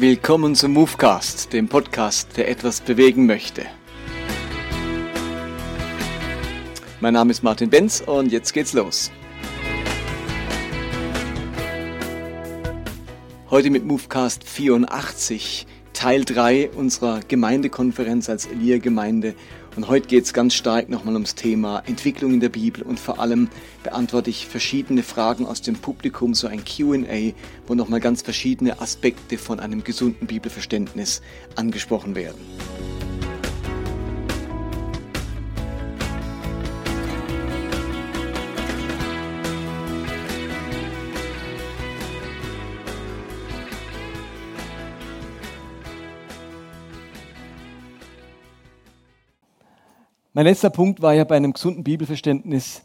Willkommen zum Movecast, dem Podcast, der etwas bewegen möchte. Mein Name ist Martin Benz und jetzt geht's los. Heute mit Movecast 84, Teil 3 unserer Gemeindekonferenz als Elia-Gemeinde und heute geht es ganz stark nochmal ums Thema Entwicklung in der Bibel und vor allem beantworte ich verschiedene Fragen aus dem Publikum, so ein QA, wo nochmal ganz verschiedene Aspekte von einem gesunden Bibelverständnis angesprochen werden. Mein letzter Punkt war ja bei einem gesunden Bibelverständnis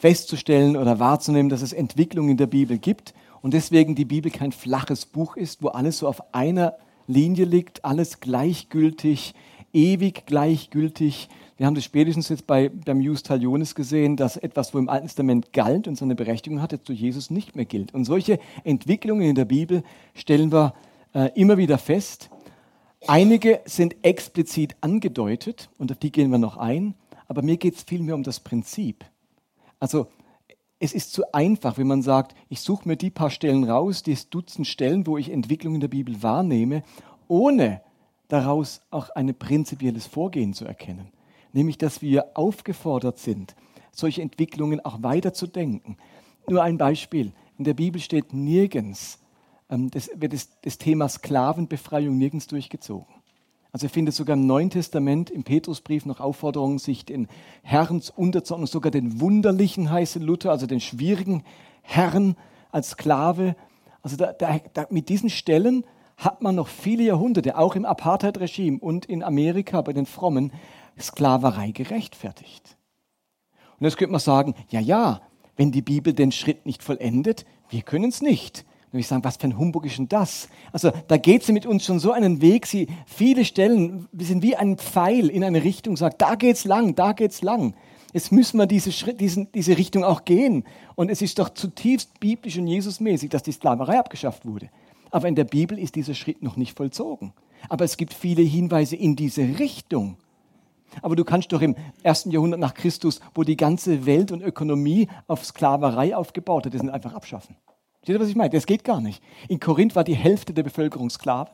festzustellen oder wahrzunehmen, dass es Entwicklung in der Bibel gibt und deswegen die Bibel kein flaches Buch ist, wo alles so auf einer Linie liegt, alles gleichgültig, ewig gleichgültig. Wir haben das spätestens jetzt bei, beim Jus Talionis gesehen, dass etwas, wo im Alten Testament galt und seine Berechtigung hatte, zu Jesus nicht mehr gilt. Und solche Entwicklungen in der Bibel stellen wir äh, immer wieder fest. Einige sind explizit angedeutet und auf die gehen wir noch ein, aber mir geht es vielmehr um das Prinzip. Also es ist zu einfach, wenn man sagt, ich suche mir die paar Stellen raus, die Dutzend Stellen, wo ich Entwicklung in der Bibel wahrnehme, ohne daraus auch ein prinzipielles Vorgehen zu erkennen. Nämlich, dass wir aufgefordert sind, solche Entwicklungen auch weiterzudenken. Nur ein Beispiel. In der Bibel steht nirgends, das wird das, das Thema Sklavenbefreiung nirgends durchgezogen. Also ihr findet sogar im Neuen Testament, im Petrusbrief noch Aufforderungen, sich den Herrn unterzuordnen, sogar den wunderlichen, heiße Luther, also den schwierigen Herrn als Sklave. Also da, da, da, mit diesen Stellen hat man noch viele Jahrhunderte, auch im Apartheid-Regime und in Amerika bei den Frommen, Sklaverei gerechtfertigt. Und jetzt könnte man sagen, ja, ja, wenn die Bibel den Schritt nicht vollendet, wir können es nicht. Und ich sagen, was für ein Humbug ist denn das? Also da geht sie mit uns schon so einen Weg, sie viele Stellen, wir sind wie ein Pfeil in eine Richtung, sagt, da geht's lang, da geht's lang. Jetzt müssen wir diese, Schritt, diesen, diese Richtung auch gehen. Und es ist doch zutiefst biblisch und Jesusmäßig, dass die Sklaverei abgeschafft wurde. Aber in der Bibel ist dieser Schritt noch nicht vollzogen. Aber es gibt viele Hinweise in diese Richtung. Aber du kannst doch im ersten Jahrhundert nach Christus, wo die ganze Welt und Ökonomie auf Sklaverei aufgebaut hat, das nicht einfach abschaffen. Seht ihr, was ich meine? Das geht gar nicht. In Korinth war die Hälfte der Bevölkerung Sklaven.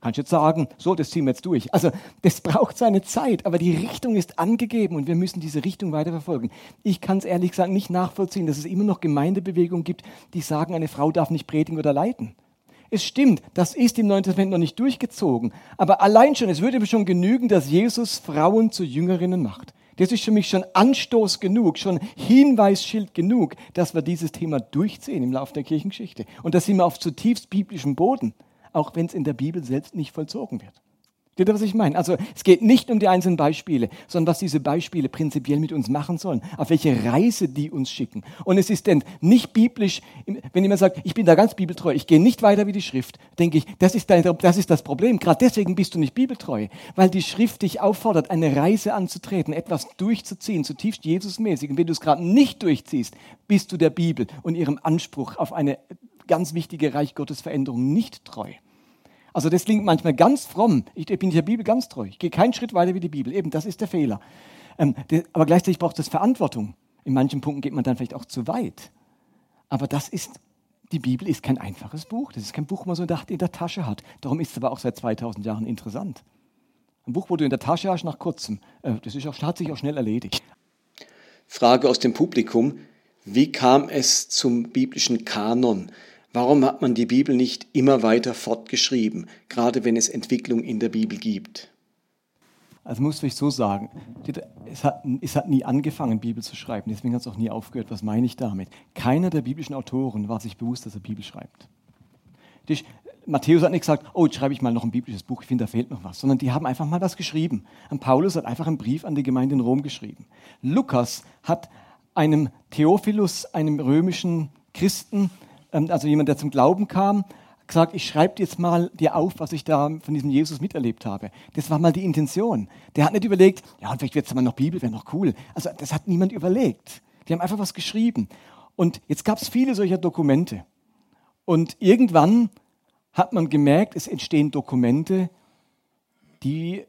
Kannst jetzt sagen, so, das ziehen wir jetzt durch. Also, das braucht seine Zeit, aber die Richtung ist angegeben und wir müssen diese Richtung weiterverfolgen. Ich kann es ehrlich gesagt nicht nachvollziehen, dass es immer noch Gemeindebewegungen gibt, die sagen, eine Frau darf nicht predigen oder leiten. Es stimmt, das ist im Neuen Testament noch nicht durchgezogen. Aber allein schon, es würde mir schon genügen, dass Jesus Frauen zu Jüngerinnen macht. Das ist für mich schon Anstoß genug, schon Hinweisschild genug, dass wir dieses Thema durchziehen im Laufe der Kirchengeschichte. Und da sind wir auf zutiefst biblischem Boden, auch wenn es in der Bibel selbst nicht vollzogen wird. Seht ihr, was ich meine? Also es geht nicht um die einzelnen Beispiele, sondern was diese Beispiele prinzipiell mit uns machen sollen, auf welche Reise die uns schicken. Und es ist denn nicht biblisch, wenn jemand sagt, ich bin da ganz bibeltreu, ich gehe nicht weiter wie die Schrift, denke ich, das ist, dein, das, ist das Problem. Gerade deswegen bist du nicht bibeltreu, weil die Schrift dich auffordert, eine Reise anzutreten, etwas durchzuziehen, zutiefst Jesusmäßig. Und wenn du es gerade nicht durchziehst, bist du der Bibel und ihrem Anspruch auf eine ganz wichtige Reich Gottes Veränderung nicht treu. Also das klingt manchmal ganz fromm. Ich, bin der Bibel ganz treu. Ich gehe keinen Schritt weiter wie die Bibel. Eben, das ist der Fehler. Ähm, aber gleichzeitig braucht es Verantwortung. In manchen Punkten geht man dann vielleicht auch zu weit. Aber das ist, die Bibel ist kein einfaches Buch. Das ist kein Buch, was man in der Tasche hat. Darum ist es aber auch seit 2000 Jahren interessant. Ein Buch, wo du in der Tasche hast nach kurzem, äh, das ist auch, hat sich auch schnell erledigt. Frage aus dem Publikum. Wie kam es zum biblischen Kanon? Warum hat man die Bibel nicht immer weiter fortgeschrieben, gerade wenn es Entwicklung in der Bibel gibt? Also muss ich so sagen, es hat, es hat nie angefangen, Bibel zu schreiben, deswegen hat es auch nie aufgehört. Was meine ich damit? Keiner der biblischen Autoren war sich bewusst, dass er Bibel schreibt. Die, Matthäus hat nicht gesagt, oh, jetzt schreibe ich mal noch ein biblisches Buch, ich finde, da fehlt noch was, sondern die haben einfach mal was geschrieben. Und Paulus hat einfach einen Brief an die Gemeinde in Rom geschrieben. Lukas hat einem Theophilus, einem römischen Christen, also jemand, der zum Glauben kam, gesagt, ich schreibe jetzt mal dir auf, was ich da von diesem Jesus miterlebt habe. Das war mal die Intention. Der hat nicht überlegt, ja, vielleicht wird es mal noch Bibel, wäre noch cool. Also das hat niemand überlegt. Die haben einfach was geschrieben. Und jetzt gab es viele solcher Dokumente. Und irgendwann hat man gemerkt, es entstehen Dokumente, die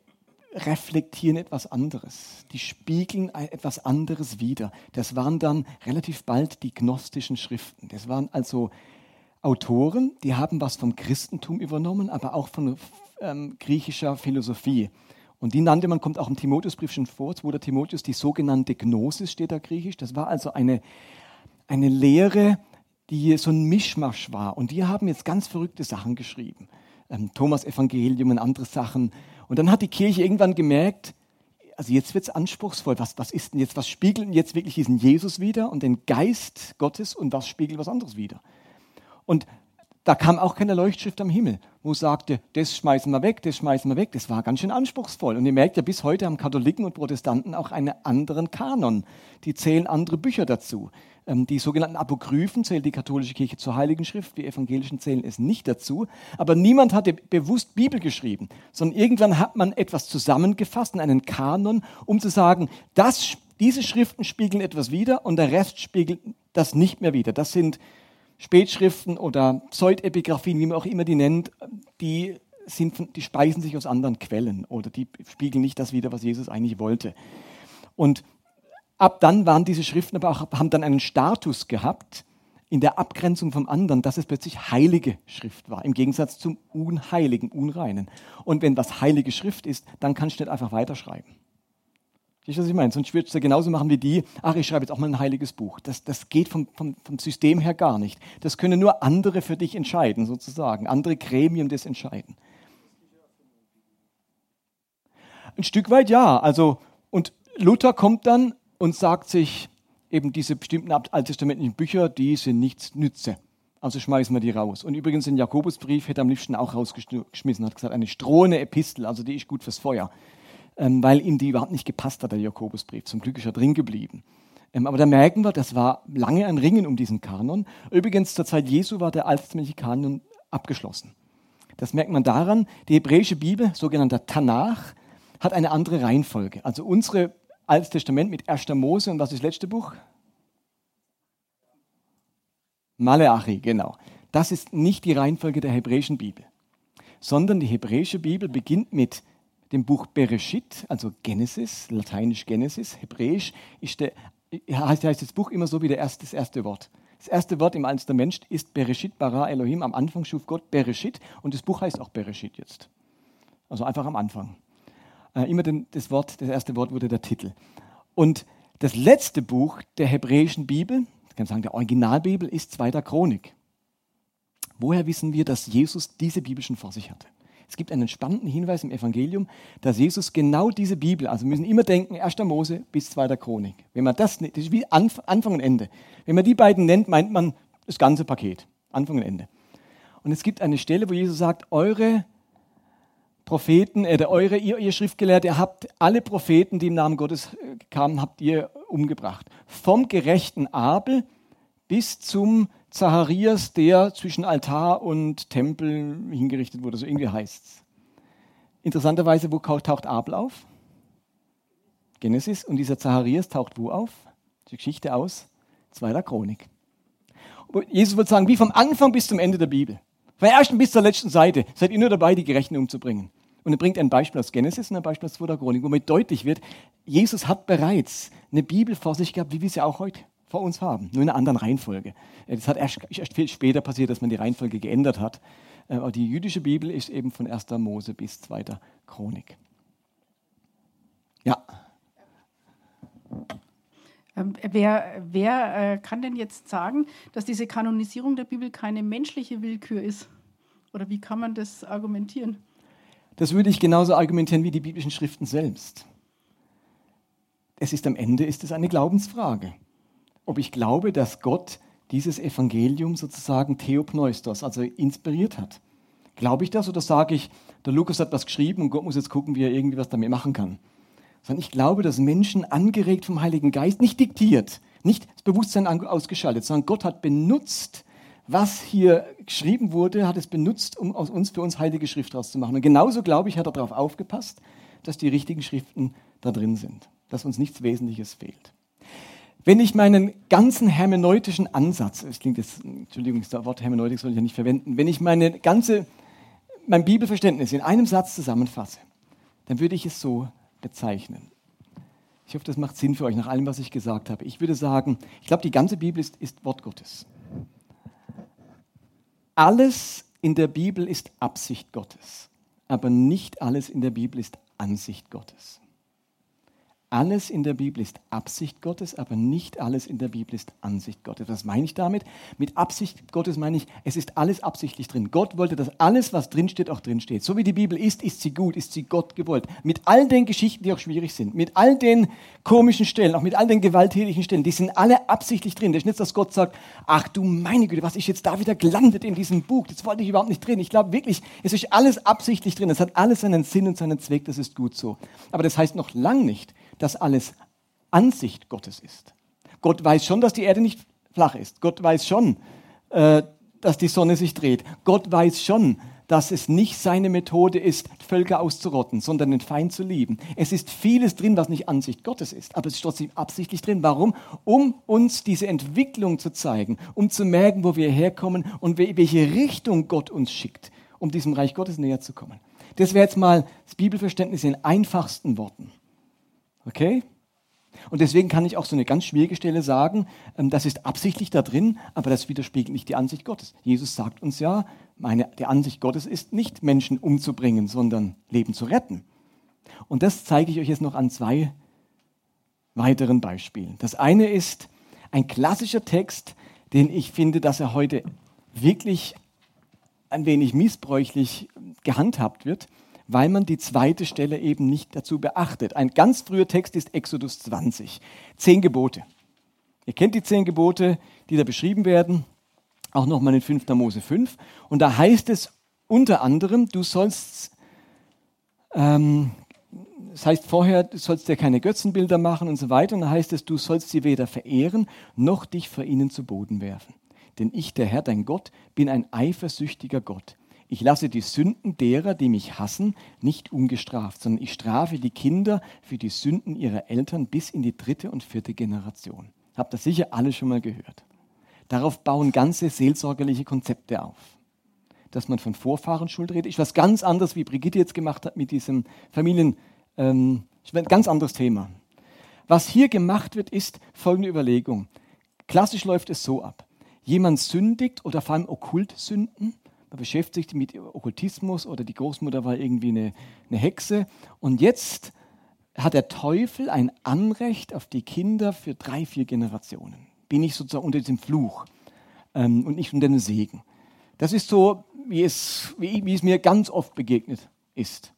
reflektieren etwas anderes. Die spiegeln etwas anderes wider. Das waren dann relativ bald die gnostischen Schriften. Das waren also Autoren, die haben was vom Christentum übernommen, aber auch von ähm, griechischer Philosophie. Und die nannte man, kommt auch im Timotheusbrief schon vor, 2. Timotheus, die sogenannte Gnosis steht da griechisch. Das war also eine, eine Lehre, die so ein Mischmasch war. Und die haben jetzt ganz verrückte Sachen geschrieben. Ähm, Thomas Evangelium und andere Sachen. Und dann hat die Kirche irgendwann gemerkt, also jetzt wird es anspruchsvoll. Was, was ist denn jetzt, was spiegelt denn jetzt wirklich diesen Jesus wieder und den Geist Gottes und was spiegelt was anderes wieder? Und da kam auch keine Leuchtschrift am Himmel, wo sagte, das schmeißen wir weg, das schmeißen wir weg. Das war ganz schön anspruchsvoll. Und ihr merkt ja, bis heute haben Katholiken und Protestanten auch einen anderen Kanon. Die zählen andere Bücher dazu. Ähm, die sogenannten Apokryphen zählt die katholische Kirche zur Heiligen Schrift, die Evangelischen zählen es nicht dazu. Aber niemand hatte bewusst Bibel geschrieben, sondern irgendwann hat man etwas zusammengefasst in einen Kanon, um zu sagen, das, diese Schriften spiegeln etwas wider und der Rest spiegelt das nicht mehr wider. Das sind Spätschriften oder Pseudepigraphien, wie man auch immer die nennt, die, sind, die speisen sich aus anderen Quellen oder die spiegeln nicht das wider, was Jesus eigentlich wollte. Und ab dann waren diese Schriften aber auch, haben dann einen Status gehabt in der Abgrenzung vom anderen, dass es plötzlich heilige Schrift war, im Gegensatz zum unheiligen, unreinen. Und wenn was heilige Schrift ist, dann kannst du nicht einfach weiterschreiben. Verstehst du, was ich meine? Sonst würdest du genauso machen wie die, ach, ich schreibe jetzt auch mal ein heiliges Buch. Das, das geht vom, vom, vom System her gar nicht. Das können nur andere für dich entscheiden, sozusagen. Andere Gremien das entscheiden. Ein Stück weit ja. Also, und Luther kommt dann und sagt sich, eben diese bestimmten alttestamentlichen Bücher, die sind nichts nütze. Also schmeißen wir die raus. Und übrigens den Jakobusbrief hätte er am liebsten auch rausgeschmissen, hat gesagt, eine strohende Epistel, also die ist gut fürs Feuer weil ihm die überhaupt nicht gepasst hat, der Jakobusbrief. Zum Glück ist er drin geblieben. Ähm, aber da merken wir, das war lange ein Ringen um diesen Kanon. Übrigens, zur Zeit Jesu war der alttestamentliche Kanon abgeschlossen. Das merkt man daran, die hebräische Bibel, sogenannter Tanach, hat eine andere Reihenfolge. Also unsere Altes Testament mit 1. Mose und was ist das letzte Buch? Maleachi, genau. Das ist nicht die Reihenfolge der hebräischen Bibel, sondern die hebräische Bibel beginnt mit dem Buch Bereshit, also Genesis, lateinisch Genesis, hebräisch, der, heißt, heißt das Buch immer so wie erste, das erste Wort. Das erste Wort im Alten Testament ist Bereshit bara Elohim. Am Anfang schuf Gott Bereshit und das Buch heißt auch Bereshit jetzt. Also einfach am Anfang. Äh, immer das Wort, das erste Wort wurde der Titel. Und das letzte Buch der hebräischen Bibel, ich kann sagen, der Originalbibel, ist Zweiter Chronik. Woher wissen wir, dass Jesus diese Bibel schon vor sich hatte? Es gibt einen spannenden Hinweis im Evangelium, dass Jesus genau diese Bibel, also wir müssen immer denken, 1. Mose bis 2. Chronik. Wenn man das, das ist wie Anfang und Ende. Wenn man die beiden nennt, meint man das ganze Paket. Anfang und Ende. Und es gibt eine Stelle, wo Jesus sagt, eure Propheten, äh, eure, ihr, ihr Schriftgelehrte, ihr habt alle Propheten, die im Namen Gottes äh, kamen, habt ihr umgebracht. Vom gerechten Abel bis zum Zacharias, der zwischen Altar und Tempel hingerichtet wurde, so irgendwie heißt es. Interessanterweise, wo taucht Abel auf? Genesis. Und dieser Zacharias taucht wo auf? Die Geschichte aus zweiter Chronik. Jesus würde sagen, wie vom Anfang bis zum Ende der Bibel. Von der ersten bis zur letzten Seite seid ihr nur dabei, die Gerechten umzubringen. Und er bringt ein Beispiel aus Genesis und ein Beispiel aus zweiter Chronik, womit deutlich wird, Jesus hat bereits eine Bibel vor sich gehabt, wie wir sie auch heute vor uns haben, nur in einer anderen Reihenfolge. Das hat erst, erst viel später passiert, dass man die Reihenfolge geändert hat. Äh, aber die jüdische Bibel ist eben von 1. Mose bis 2. Chronik. Ja. Ähm, wer, wer äh, kann denn jetzt sagen, dass diese Kanonisierung der Bibel keine menschliche Willkür ist? Oder wie kann man das argumentieren? Das würde ich genauso argumentieren wie die biblischen Schriften selbst. Es ist am Ende ist es eine Glaubensfrage ob ich glaube, dass Gott dieses Evangelium sozusagen Theopneustos, also inspiriert hat. Glaube ich das oder sage ich, der Lukas hat was geschrieben und Gott muss jetzt gucken, wie er irgendwie was damit machen kann? Sondern ich glaube, dass Menschen angeregt vom Heiligen Geist, nicht diktiert, nicht das Bewusstsein ausgeschaltet, sondern Gott hat benutzt, was hier geschrieben wurde, hat es benutzt, um aus uns für uns heilige Schrift rauszumachen. Und genauso, glaube ich, hat er darauf aufgepasst, dass die richtigen Schriften da drin sind, dass uns nichts Wesentliches fehlt. Wenn ich meinen ganzen hermeneutischen Ansatz, es klingt jetzt, Entschuldigung, das Wort Hermeneutik soll ich ja nicht verwenden, wenn ich meine ganze mein Bibelverständnis in einem Satz zusammenfasse, dann würde ich es so bezeichnen. Ich hoffe, das macht Sinn für euch nach allem, was ich gesagt habe. Ich würde sagen, ich glaube, die ganze Bibel ist, ist Wort Gottes. Alles in der Bibel ist Absicht Gottes, aber nicht alles in der Bibel ist Ansicht Gottes. Alles in der Bibel ist Absicht Gottes, aber nicht alles in der Bibel ist Ansicht Gottes. Was meine ich damit? Mit Absicht Gottes meine ich, es ist alles absichtlich drin. Gott wollte, dass alles, was drinsteht, auch drinsteht. So wie die Bibel ist, ist sie gut, ist sie Gott gewollt. Mit all den Geschichten, die auch schwierig sind, mit all den komischen Stellen, auch mit all den gewalttätigen Stellen, die sind alle absichtlich drin. Das ist nicht, dass Gott sagt, ach du meine Güte, was ist jetzt da wieder gelandet in diesem Buch? Das wollte ich überhaupt nicht drin. Ich glaube wirklich, es ist alles absichtlich drin. Es hat alles seinen Sinn und seinen Zweck, das ist gut so. Aber das heißt noch lang nicht, dass alles Ansicht Gottes ist. Gott weiß schon, dass die Erde nicht flach ist. Gott weiß schon, äh, dass die Sonne sich dreht. Gott weiß schon, dass es nicht seine Methode ist, Völker auszurotten, sondern den Feind zu lieben. Es ist vieles drin, was nicht Ansicht Gottes ist, aber es ist trotzdem absichtlich drin. Warum? Um uns diese Entwicklung zu zeigen, um zu merken, wo wir herkommen und welche Richtung Gott uns schickt, um diesem Reich Gottes näher zu kommen. Das wäre jetzt mal das Bibelverständnis in einfachsten Worten. Okay? Und deswegen kann ich auch so eine ganz schwierige Stelle sagen, ähm, das ist absichtlich da drin, aber das widerspiegelt nicht die Ansicht Gottes. Jesus sagt uns ja, meine, die Ansicht Gottes ist nicht Menschen umzubringen, sondern Leben zu retten. Und das zeige ich euch jetzt noch an zwei weiteren Beispielen. Das eine ist ein klassischer Text, den ich finde, dass er heute wirklich ein wenig missbräuchlich gehandhabt wird weil man die zweite Stelle eben nicht dazu beachtet. Ein ganz früher Text ist Exodus 20. Zehn Gebote. Ihr kennt die zehn Gebote, die da beschrieben werden, auch nochmal in 5. Mose 5. Und da heißt es unter anderem, du sollst, ähm, das heißt vorher, du sollst dir keine Götzenbilder machen und so weiter. Und da heißt es, du sollst sie weder verehren, noch dich vor ihnen zu Boden werfen. Denn ich, der Herr, dein Gott, bin ein eifersüchtiger Gott ich lasse die Sünden derer, die mich hassen, nicht ungestraft, sondern ich strafe die Kinder für die Sünden ihrer Eltern bis in die dritte und vierte Generation. Habt ihr sicher alle schon mal gehört. Darauf bauen ganze seelsorgerliche Konzepte auf. Dass man von Vorfahren Schuld redet, ist was ganz anderes, wie Brigitte jetzt gemacht hat mit diesem Familien, ähm, ganz anderes Thema. Was hier gemacht wird, ist folgende Überlegung. Klassisch läuft es so ab. Jemand sündigt oder vor allem Okkultsünden man beschäftigt mit Okkultismus oder die Großmutter war irgendwie eine, eine Hexe. Und jetzt hat der Teufel ein Anrecht auf die Kinder für drei, vier Generationen. Bin ich sozusagen unter diesem Fluch ähm, und nicht unter dem Segen. Das ist so, wie es, wie, wie es mir ganz oft begegnet ist.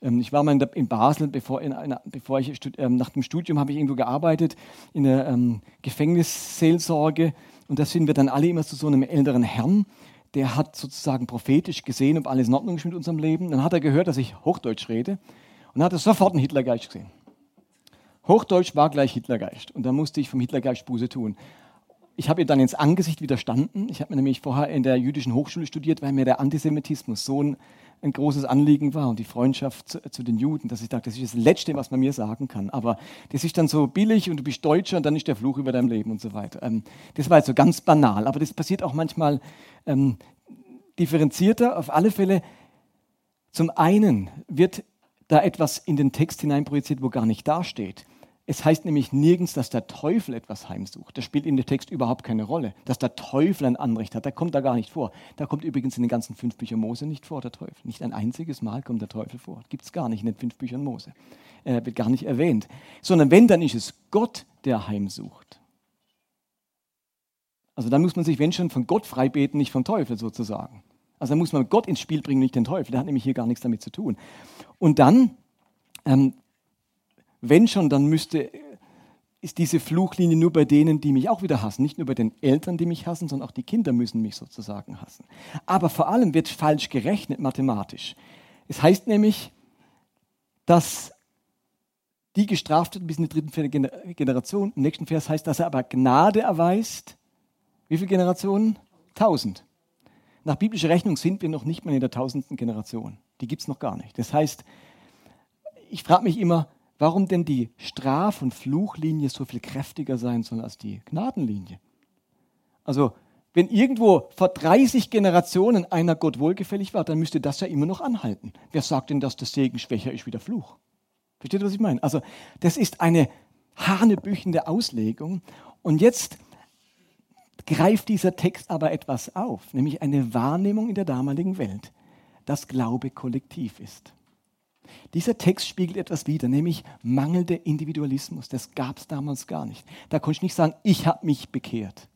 Ähm, ich war mal in Basel, bevor, in einer, bevor ich ähm, nach dem Studium habe ich irgendwo gearbeitet in der ähm, Gefängnisseelsorge und da sind wir dann alle immer zu so einem älteren Herrn der hat sozusagen prophetisch gesehen, ob alles in Ordnung ist mit unserem Leben. Dann hat er gehört, dass ich Hochdeutsch rede und hat er sofort einen Hitlergeist gesehen. Hochdeutsch war gleich Hitlergeist und da musste ich vom Hitlergeist Buße tun. Ich habe ihm dann ins Angesicht widerstanden. Ich habe nämlich vorher in der jüdischen Hochschule studiert, weil mir der Antisemitismus so ein, ein großes Anliegen war und die Freundschaft zu, zu, den Juden, dass ich dachte, das ist das Letzte, was man mir sagen kann. Aber das ist dann so billig und du bist Deutscher und dann ist der Fluch über dein Leben und so weiter. Ähm, das war jetzt so ganz banal, aber das passiert auch manchmal ähm, differenzierter. Auf alle Fälle, zum einen wird da etwas in den Text hineinprojiziert, wo gar nicht dasteht. Es heißt nämlich nirgends, dass der Teufel etwas heimsucht. Das spielt in dem Text überhaupt keine Rolle. Dass der Teufel ein Anrecht hat, der kommt da gar nicht vor. Da kommt übrigens in den ganzen fünf Büchern Mose nicht vor, der Teufel. Nicht ein einziges Mal kommt der Teufel vor. Gibt es gar nicht in den fünf Büchern Mose. Er wird gar nicht erwähnt. Sondern wenn, dann ist es Gott, der heimsucht. Also dann muss man sich, wenn schon, von Gott freibeten, nicht vom Teufel sozusagen. Also dann muss man Gott ins Spiel bringen, nicht den Teufel. Der hat nämlich hier gar nichts damit zu tun. Und dann, ähm, wenn schon, dann müsste, ist diese Fluchlinie nur bei denen, die mich auch wieder hassen. Nicht nur bei den Eltern, die mich hassen, sondern auch die Kinder müssen mich sozusagen hassen. Aber vor allem wird falsch gerechnet mathematisch. Es heißt nämlich, dass die gestraft wird bis in die dritte Generation. Im nächsten Vers heißt, dass er aber Gnade erweist wie viele Generationen? Tausend. Nach biblischer Rechnung sind wir noch nicht mal in der tausendsten Generation. Die gibt es noch gar nicht. Das heißt, ich frage mich immer, warum denn die Straf- und Fluchlinie so viel kräftiger sein soll als die Gnadenlinie. Also wenn irgendwo vor 30 Generationen einer Gott wohlgefällig war, dann müsste das ja immer noch anhalten. Wer sagt denn, dass der Segen schwächer ist wie der Fluch? Versteht ihr, was ich meine? Also, das ist eine hanebüchende Auslegung. Und jetzt greift dieser Text aber etwas auf, nämlich eine Wahrnehmung in der damaligen Welt, dass Glaube kollektiv ist. Dieser Text spiegelt etwas wider, nämlich mangelnder Individualismus. Das gab es damals gar nicht. Da konnte ich nicht sagen, ich habe mich bekehrt.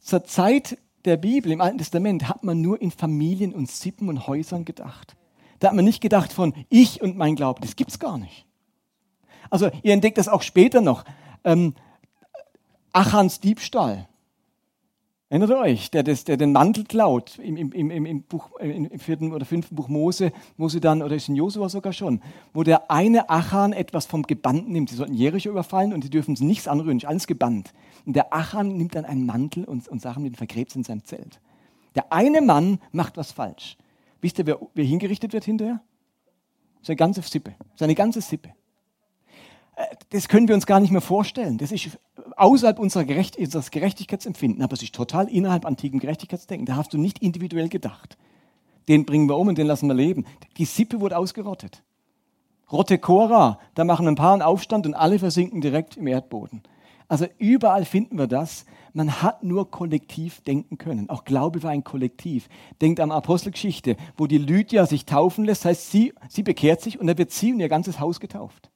Zur Zeit der Bibel im Alten Testament hat man nur in Familien und Sippen und Häusern gedacht. Da hat man nicht gedacht von ich und mein Glaube. Das gibt es gar nicht. Also ihr entdeckt das auch später noch. Ähm, Achans Diebstahl. Erinnert euch, der, das, der den Mantel klaut im, im, im, im, Buch, im vierten oder fünften Buch Mose, Mose dann, oder ist in Josua sogar schon, wo der eine Achan etwas vom Gebannt nimmt. Sie sollten Jericho überfallen und die dürfen nichts anrühren, ist alles gebannt. Und der Achan nimmt dann einen Mantel und, und Sachen mit vergräbt in seinem Zelt. Der eine Mann macht was falsch. Wisst ihr, wer, wer hingerichtet wird hinterher? Seine ganze Sippe. Seine ganze Sippe. Das können wir uns gar nicht mehr vorstellen. Das ist außerhalb unserer Gerecht unseres Gerechtigkeitsempfinden, aber es ist total innerhalb antiken Gerechtigkeitsdenken. Da hast du nicht individuell gedacht. Den bringen wir um und den lassen wir leben. Die Sippe wurde ausgerottet. Rotte Cora, da machen ein paar einen Aufstand und alle versinken direkt im Erdboden. Also überall finden wir das. Man hat nur kollektiv denken können. Auch Glaube war ein Kollektiv. Denkt an Apostelgeschichte, wo die Lydia sich taufen lässt, heißt, sie, sie bekehrt sich und dann wird sie und ihr ganzes Haus getauft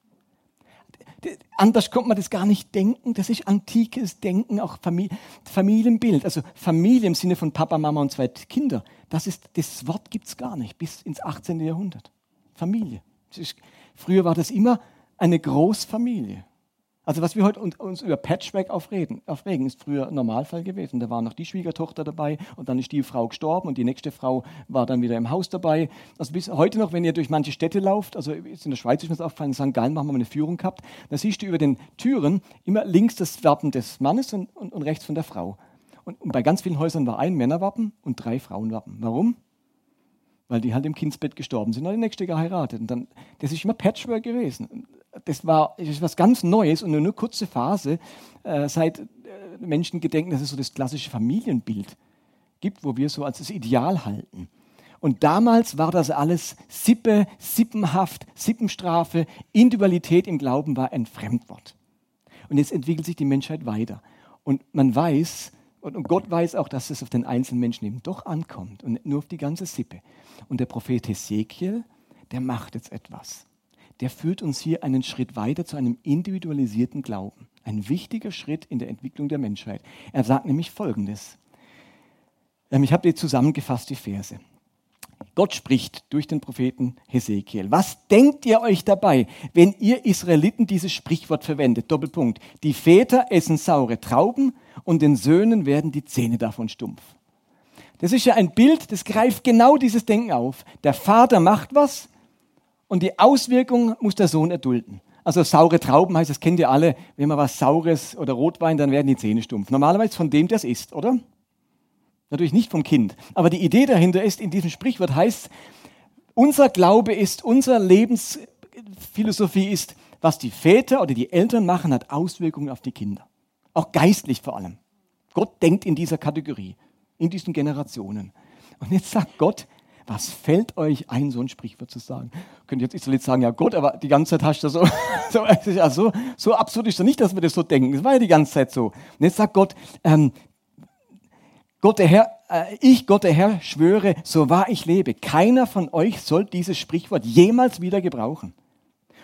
anders kommt man das gar nicht denken. Das ist antikes Denken, auch Familie, Familienbild. Also Familie im Sinne von Papa, Mama und zwei Kinder. Das, ist, das Wort gibt es gar nicht bis ins 18. Jahrhundert. Familie. Ist, früher war das immer eine Großfamilie. Also was wir heute uns über Patchwork aufreden, aufregen, ist früher Normalfall gewesen. Da war noch die Schwiegertochter dabei und dann ist die Frau gestorben und die nächste Frau war dann wieder im Haus dabei. Also bis heute noch, wenn ihr durch manche Städte lauft, also in der Schweiz ist mir das aufgefallen, in St. Gallen machen wir eine Führung gehabt, da siehst du über den Türen immer links das Wappen des Mannes und, und, und rechts von der Frau. Und, und bei ganz vielen Häusern war ein Männerwappen und drei Frauenwappen. Warum? weil die halt im Kindsbett gestorben sind, und die nächste geheiratet. Und dann, das ist immer Patchwork gewesen das war das ist was ganz Neues und nur eine kurze Phase, äh, seit äh, Menschen gedenken, dass es so das klassische Familienbild gibt, wo wir so als das Ideal halten. Und damals war das alles Sippe, Sippenhaft, Sippenstrafe, Individualität im Glauben war ein Fremdwort. Und jetzt entwickelt sich die Menschheit weiter. Und man weiß, und Gott weiß auch, dass es auf den einzelnen Menschen eben doch ankommt und nur auf die ganze Sippe. Und der Prophet Hesekiel, der macht jetzt etwas der führt uns hier einen Schritt weiter zu einem individualisierten Glauben. Ein wichtiger Schritt in der Entwicklung der Menschheit. Er sagt nämlich Folgendes. Ähm, ich habe dir zusammengefasst die Verse. Gott spricht durch den Propheten Hesekiel. Was denkt ihr euch dabei, wenn ihr Israeliten dieses Sprichwort verwendet? Doppelpunkt. Die Väter essen saure Trauben und den Söhnen werden die Zähne davon stumpf. Das ist ja ein Bild, das greift genau dieses Denken auf. Der Vater macht was und die Auswirkung muss der Sohn erdulden. Also saure Trauben heißt, das kennt ihr alle, wenn man was Saures oder Rotwein, dann werden die Zähne stumpf. Normalerweise von dem, der es isst, oder? Natürlich nicht vom Kind. Aber die Idee dahinter ist, in diesem Sprichwort heißt, unser Glaube ist, unsere Lebensphilosophie ist, was die Väter oder die Eltern machen, hat Auswirkungen auf die Kinder. Auch geistlich vor allem. Gott denkt in dieser Kategorie, in diesen Generationen. Und jetzt sagt Gott, was fällt euch ein, so ein Sprichwort zu sagen? Könnt ihr jetzt Israelit sagen, ja Gott, aber die ganze Zeit hast du so, so, so, so absurd ist doch nicht, dass wir das so denken. Das war ja die ganze Zeit so. Und jetzt sagt Gott, ähm, Gott der Herr, äh, ich, Gott der Herr, schwöre, so wahr ich lebe, keiner von euch soll dieses Sprichwort jemals wieder gebrauchen.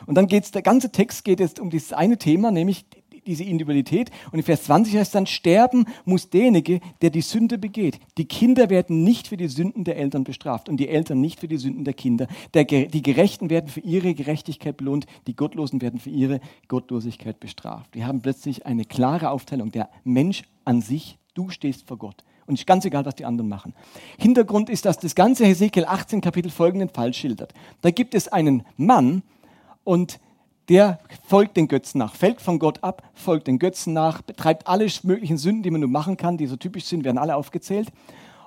Und dann geht es, der ganze Text geht jetzt um dieses eine Thema, nämlich diese Individualität. Und in Vers 20 heißt dann, sterben muss derjenige, der die Sünde begeht. Die Kinder werden nicht für die Sünden der Eltern bestraft und die Eltern nicht für die Sünden der Kinder. Der, die Gerechten werden für ihre Gerechtigkeit belohnt, die Gottlosen werden für ihre Gottlosigkeit bestraft. Wir haben plötzlich eine klare Aufteilung. Der Mensch an sich, du stehst vor Gott. Und ist ganz egal, was die anderen machen. Hintergrund ist, dass das ganze Hesekiel 18 Kapitel folgenden Fall schildert. Da gibt es einen Mann und der folgt den Götzen nach, fällt von Gott ab, folgt den Götzen nach, betreibt alle möglichen Sünden, die man nur machen kann, die so typisch sind, werden alle aufgezählt.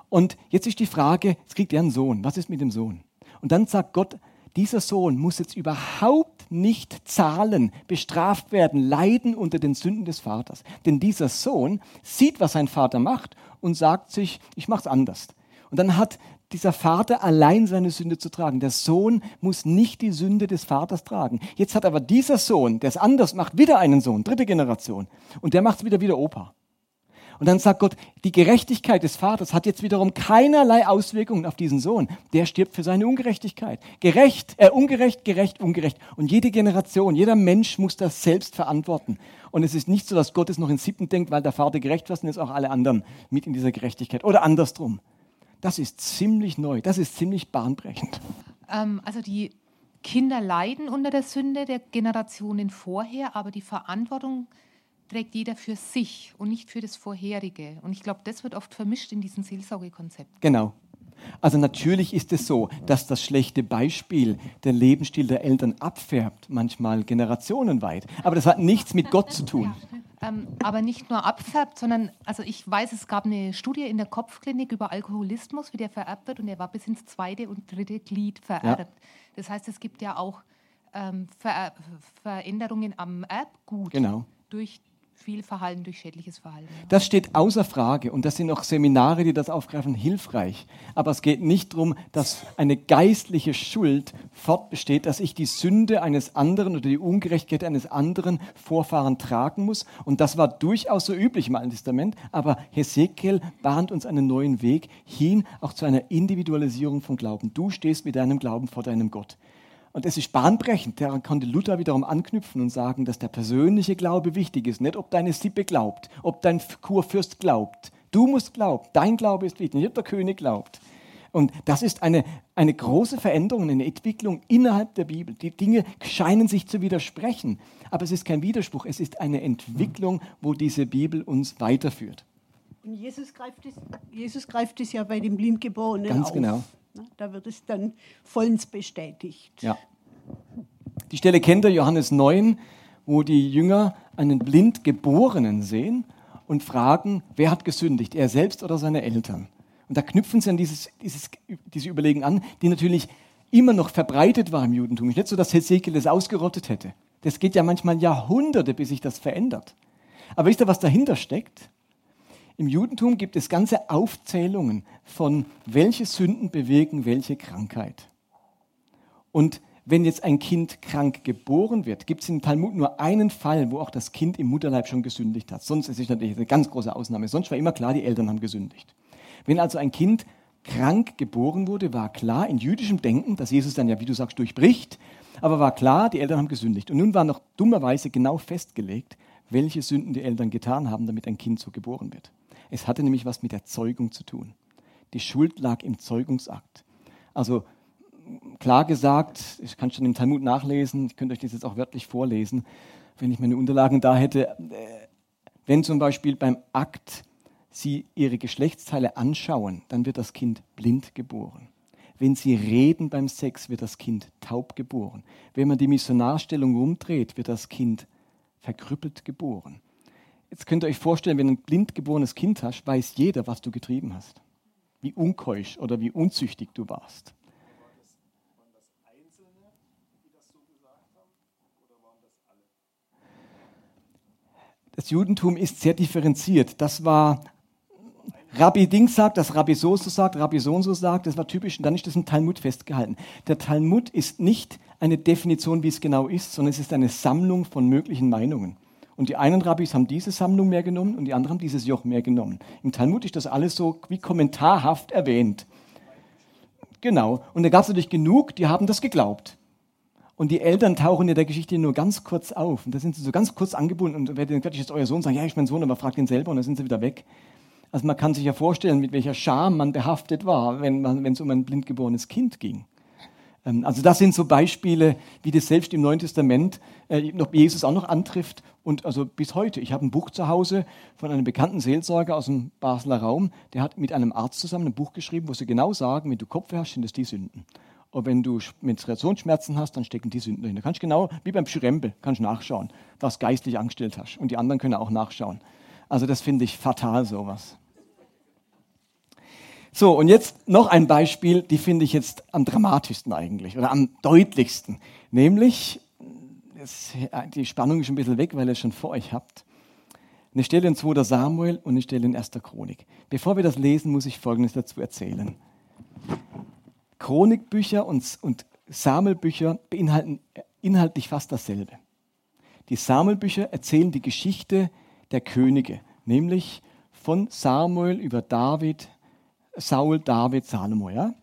Und jetzt ist die Frage, jetzt kriegt er einen Sohn. Was ist mit dem Sohn? Und dann sagt Gott, dieser Sohn muss jetzt überhaupt nicht zahlen, bestraft werden, leiden unter den Sünden des Vaters. Denn dieser Sohn sieht, was sein Vater macht und sagt sich, ich mache es anders. Und dann hat dieser Vater allein seine Sünde zu tragen. Der Sohn muss nicht die Sünde des Vaters tragen. Jetzt hat aber dieser Sohn, der es anders macht, wieder einen Sohn, dritte Generation. Und der macht es wieder wieder Opa. Und dann sagt Gott, die Gerechtigkeit des Vaters hat jetzt wiederum keinerlei Auswirkungen auf diesen Sohn. Der stirbt für seine Ungerechtigkeit. Gerecht, äh, ungerecht, gerecht, ungerecht. Und jede Generation, jeder Mensch muss das selbst verantworten. Und es ist nicht so, dass Gott es noch in Siebten denkt, weil der Vater gerecht war, sondern jetzt auch alle anderen mit in dieser Gerechtigkeit. Oder andersrum. Das ist ziemlich neu, das ist ziemlich bahnbrechend. Ähm, also die Kinder leiden unter der Sünde der Generationen vorher, aber die Verantwortung trägt jeder für sich und nicht für das Vorherige. Und ich glaube, das wird oft vermischt in diesem Seelsorgekonzept. Genau. Also natürlich ist es so, dass das schlechte Beispiel den Lebensstil der Eltern abfärbt, manchmal generationenweit. Aber das hat nichts mit Gott zu tun. Ähm, aber nicht nur abfärbt, sondern, also ich weiß, es gab eine Studie in der Kopfklinik über Alkoholismus, wie der vererbt wird und der war bis ins zweite und dritte Glied vererbt. Ja. Das heißt, es gibt ja auch ähm, Ver Veränderungen am Erbgut genau. durch viel Verhalten durch schädliches Verhalten. Das steht außer Frage und das sind auch Seminare, die das aufgreifen, hilfreich. Aber es geht nicht darum, dass eine geistliche Schuld fortbesteht, dass ich die Sünde eines anderen oder die Ungerechtigkeit eines anderen Vorfahren tragen muss. Und das war durchaus so üblich im Alten Testament. Aber Hesekiel bahnt uns einen neuen Weg hin, auch zu einer Individualisierung von Glauben. Du stehst mit deinem Glauben vor deinem Gott. Und es ist bahnbrechend. Daran konnte Luther wiederum anknüpfen und sagen, dass der persönliche Glaube wichtig ist. Nicht, ob deine Sippe glaubt, ob dein Kurfürst glaubt. Du musst glauben. Dein Glaube ist wichtig, nicht ob der König glaubt. Und das ist eine, eine große Veränderung, eine Entwicklung innerhalb der Bibel. Die Dinge scheinen sich zu widersprechen, aber es ist kein Widerspruch, es ist eine Entwicklung, wo diese Bibel uns weiterführt. Und Jesus greift es, Jesus greift es ja bei dem Blindgeborenen Ganz auf. genau. Da wird es dann vollends bestätigt. Ja. Die Stelle kennt ihr, Johannes 9, wo die Jünger einen Blindgeborenen sehen und fragen, wer hat gesündigt, er selbst oder seine Eltern? Und da knüpfen sie an dieses, dieses, diese Überlegung an, die natürlich immer noch verbreitet war im Judentum. Nicht so, dass Hesekiel das ausgerottet hätte. Das geht ja manchmal Jahrhunderte, bis sich das verändert. Aber wisst ihr, was dahinter steckt? Im Judentum gibt es ganze Aufzählungen von, welche Sünden bewegen welche Krankheit. Und wenn jetzt ein Kind krank geboren wird, gibt es im Talmud nur einen Fall, wo auch das Kind im Mutterleib schon gesündigt hat. Sonst ist es natürlich eine ganz große Ausnahme. Sonst war immer klar, die Eltern haben gesündigt. Wenn also ein Kind krank geboren wurde, war klar in jüdischem Denken, dass Jesus dann ja, wie du sagst, durchbricht, aber war klar, die Eltern haben gesündigt. Und nun war noch dummerweise genau festgelegt, welche Sünden die Eltern getan haben, damit ein Kind so geboren wird. Es hatte nämlich was mit der Zeugung zu tun. Die Schuld lag im Zeugungsakt. Also klar gesagt, ich kann schon im Talmud nachlesen, ich könnte euch das jetzt auch wörtlich vorlesen, wenn ich meine Unterlagen da hätte. Wenn zum Beispiel beim Akt Sie Ihre Geschlechtsteile anschauen, dann wird das Kind blind geboren. Wenn Sie reden beim Sex, wird das Kind taub geboren. Wenn man die Missionarstellung rumdreht, wird das Kind verkrüppelt geboren. Jetzt könnt ihr euch vorstellen, wenn du ein blind geborenes Kind hast, weiß jeder, was du getrieben hast. Wie unkeusch oder wie unzüchtig du warst. Das Judentum ist sehr differenziert. Das war Rabbi Ding sagt, das Rabbi so sagt, Rabbi so so sagt, das war typisch und dann ist das im Talmud festgehalten. Der Talmud ist nicht eine Definition, wie es genau ist, sondern es ist eine Sammlung von möglichen Meinungen. Und die einen Rabbis haben diese Sammlung mehr genommen und die anderen haben dieses Joch mehr genommen. Im Talmud ist das alles so wie kommentarhaft erwähnt. Genau. Und da gab es natürlich genug, die haben das geglaubt. Und die Eltern tauchen in der Geschichte nur ganz kurz auf. Und da sind sie so ganz kurz angebunden. Und dann fertig ist euer Sohn, sagt, ja, ich bin mein Sohn, aber fragt ihn selber und dann sind sie wieder weg. Also man kann sich ja vorstellen, mit welcher Scham man behaftet war, wenn, wenn es um ein blindgeborenes Kind ging. Ähm, also das sind so Beispiele, wie das selbst im Neuen Testament äh, noch Jesus auch noch antrifft. Und also bis heute. Ich habe ein Buch zu Hause von einem bekannten Seelsorger aus dem Basler Raum, der hat mit einem Arzt zusammen ein Buch geschrieben, wo sie genau sagen, wenn du Kopfweh hast, sind das die Sünden. Und wenn du Menstruationsschmerzen hast, dann stecken die Sünden dahinter. Kannst genau, wie beim Schirempe, kannst nachschauen, was geistlich angestellt hast. Und die anderen können auch nachschauen. Also das finde ich fatal, sowas. So, und jetzt noch ein Beispiel, die finde ich jetzt am dramatischsten eigentlich oder am deutlichsten. Nämlich das, die Spannung ist ein bisschen weg, weil ihr es schon vor euch habt. Eine Stelle in 2. Samuel und eine Stelle in 1. Chronik. Bevor wir das lesen, muss ich Folgendes dazu erzählen. Chronikbücher und, und Samuelbücher beinhalten inhaltlich fast dasselbe. Die Samuelbücher erzählen die Geschichte der Könige, nämlich von Samuel über David, Saul, David, Salomo. Ja?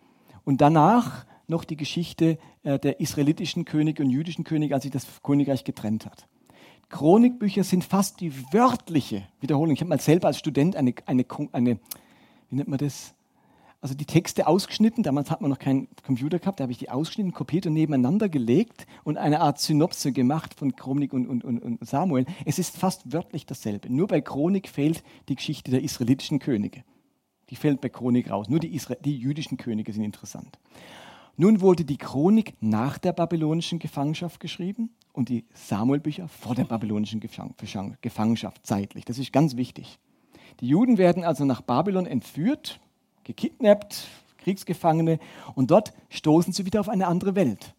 Und danach noch die Geschichte äh, der israelitischen Könige und jüdischen Könige, als sich das Königreich getrennt hat. Chronikbücher sind fast die wörtliche Wiederholung. Ich habe mal selber als Student eine, eine, eine, wie nennt man das? Also die Texte ausgeschnitten, damals hat man noch keinen Computer gehabt, da habe ich die ausgeschnitten, kopiert und nebeneinander gelegt und eine Art Synopse gemacht von Chronik und, und, und, und Samuel. Es ist fast wörtlich dasselbe. Nur bei Chronik fehlt die Geschichte der israelitischen Könige. Die fällt bei Chronik raus. Nur die, Isra die jüdischen Könige sind interessant. Nun wurde die Chronik nach der babylonischen Gefangenschaft geschrieben und die Samuelbücher vor der babylonischen Gefangenschaft zeitlich. Das ist ganz wichtig. Die Juden werden also nach Babylon entführt, gekidnappt, Kriegsgefangene und dort stoßen sie wieder auf eine andere Welt.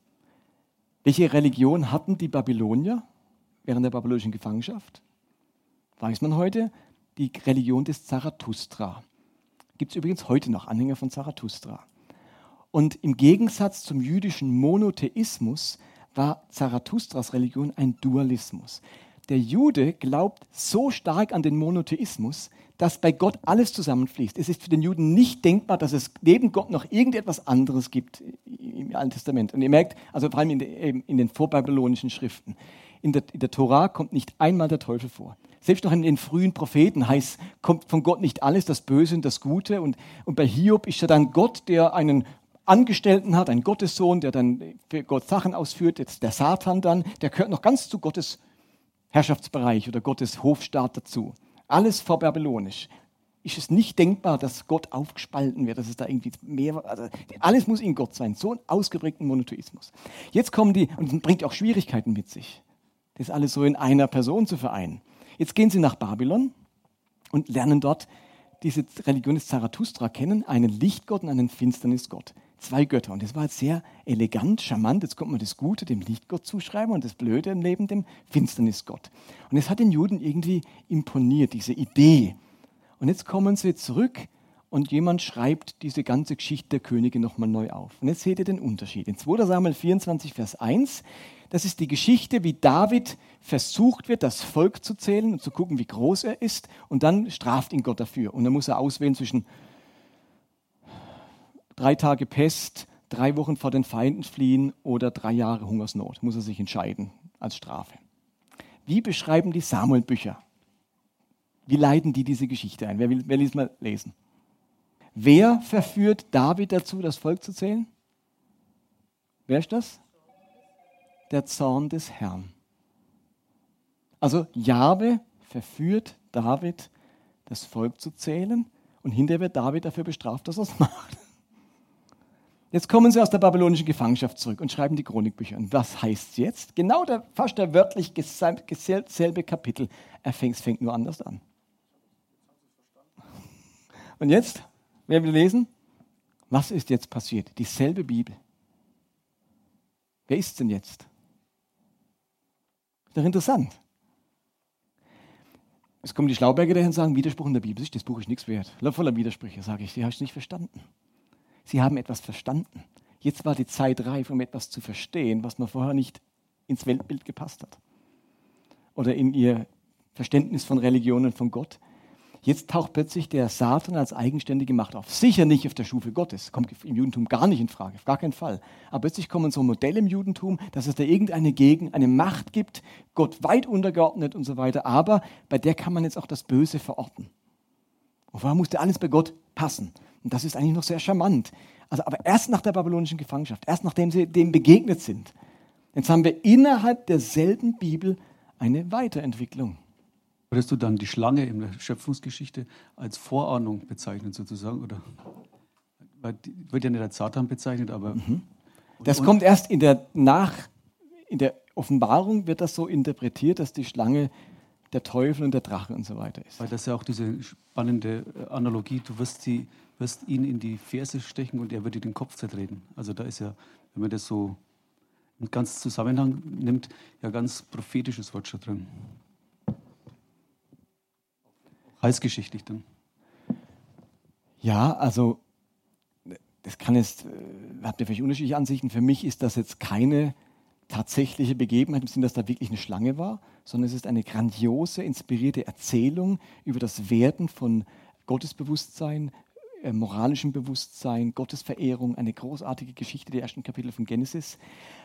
Welche Religion hatten die Babylonier während der babylonischen Gefangenschaft? Weiß man heute? Die Religion des Zarathustra. Gibt es übrigens heute noch Anhänger von Zarathustra. Und im Gegensatz zum jüdischen Monotheismus war Zarathustras Religion ein Dualismus. Der Jude glaubt so stark an den Monotheismus, dass bei Gott alles zusammenfließt. Es ist für den Juden nicht denkbar, dass es neben Gott noch irgendetwas anderes gibt im Alten Testament. Und ihr merkt, also vor allem in, den, in den vorbabylonischen Schriften, in der, in der Torah kommt nicht einmal der Teufel vor. Selbst noch in den frühen Propheten heißt, kommt von Gott nicht alles, das Böse und das Gute. Und, und bei Hiob ist ja dann Gott, der einen Angestellten hat, einen Gottessohn, der dann für Gott Sachen ausführt, jetzt der Satan dann, der gehört noch ganz zu Gottes Herrschaftsbereich oder Gottes Hofstaat dazu. Alles vor babylonisch. Ist es nicht denkbar, dass Gott aufgespalten wird, dass es da irgendwie mehr, also alles muss in Gott sein, so ein ausgeprägten Monotheismus. Jetzt kommen die, und das bringt auch Schwierigkeiten mit sich, das alles so in einer Person zu vereinen. Jetzt gehen sie nach Babylon und lernen dort diese Religion des Zarathustra kennen, einen Lichtgott und einen Finsternisgott zwei Götter. Und das war sehr elegant, charmant. Jetzt kommt man das Gute dem Lichtgott zuschreiben und das Blöde im Leben dem Finsternisgott. Und es hat den Juden irgendwie imponiert, diese Idee. Und jetzt kommen sie zurück und jemand schreibt diese ganze Geschichte der Könige nochmal neu auf. Und jetzt seht ihr den Unterschied. In 2 Samuel 24, Vers 1, das ist die Geschichte, wie David versucht wird, das Volk zu zählen und zu gucken, wie groß er ist. Und dann straft ihn Gott dafür. Und dann muss er auswählen zwischen drei Tage Pest, drei Wochen vor den Feinden fliehen oder drei Jahre Hungersnot. Muss er sich entscheiden als Strafe. Wie beschreiben die Samuel-Bücher? Wie leiten die diese Geschichte ein? Wer will, wer liest mal lesen? Wer verführt David dazu, das Volk zu zählen? Wer ist das? Der Zorn des Herrn. Also Jahwe verführt David, das Volk zu zählen und hinterher wird David dafür bestraft, dass er es macht. Jetzt kommen sie aus der babylonischen Gefangenschaft zurück und schreiben die Chronikbücher. Und was heißt jetzt? Genau der, fast der wörtlich selbe Kapitel. Er fängt, fängt nur anders an. Und jetzt, wer will lesen? Was ist jetzt passiert? Dieselbe Bibel. Wer ist denn jetzt? Doch interessant. Es kommen die Schlauberger daher und sagen, Widerspruch in der Bibel, das Buch ist nichts wert. Voller Widersprüche, sage ich, die hast du nicht verstanden. Sie haben etwas verstanden. Jetzt war die Zeit reif, um etwas zu verstehen, was noch vorher nicht ins Weltbild gepasst hat. Oder in ihr Verständnis von Religion und von Gott. Jetzt taucht plötzlich der Satan als eigenständige Macht auf. Sicher nicht auf der Stufe Gottes, kommt im Judentum gar nicht in Frage, auf gar keinen Fall. Aber plötzlich kommen so Modelle im Judentum, dass es da irgendeine Gegend, eine Macht gibt, Gott weit untergeordnet und so weiter. Aber bei der kann man jetzt auch das Böse verorten. Und vorher musste alles bei Gott passen. Und das ist eigentlich noch sehr charmant. Also, aber erst nach der babylonischen Gefangenschaft, erst nachdem sie dem begegnet sind. Jetzt haben wir innerhalb derselben Bibel eine Weiterentwicklung. Würdest du dann die Schlange in der Schöpfungsgeschichte als Vorahnung bezeichnen, sozusagen? Oder? Wird ja nicht als Satan bezeichnet, aber. Mhm. Das kommt erst in der Nach, in der Offenbarung wird das so interpretiert, dass die Schlange der Teufel und der Drache und so weiter ist. Weil das ja auch diese spannende äh, Analogie, du wirst, sie, wirst ihn in die Ferse stechen und er wird dir den Kopf zertreten. Also da ist ja, wenn man das so Und ganz Zusammenhang nimmt ja ganz prophetisches Wort schon drin. Heilsgeschichtlich dann. Ja, also das kann jetzt, äh, habt ihr vielleicht unterschiedliche Ansichten. Für mich ist das jetzt keine tatsächliche Begebenheit im Sinne, dass da wirklich eine Schlange war, sondern es ist eine grandiose, inspirierte Erzählung über das Werden von Gottesbewusstsein, äh, moralischem Bewusstsein, Gottesverehrung, eine großartige Geschichte der ersten Kapitel von Genesis,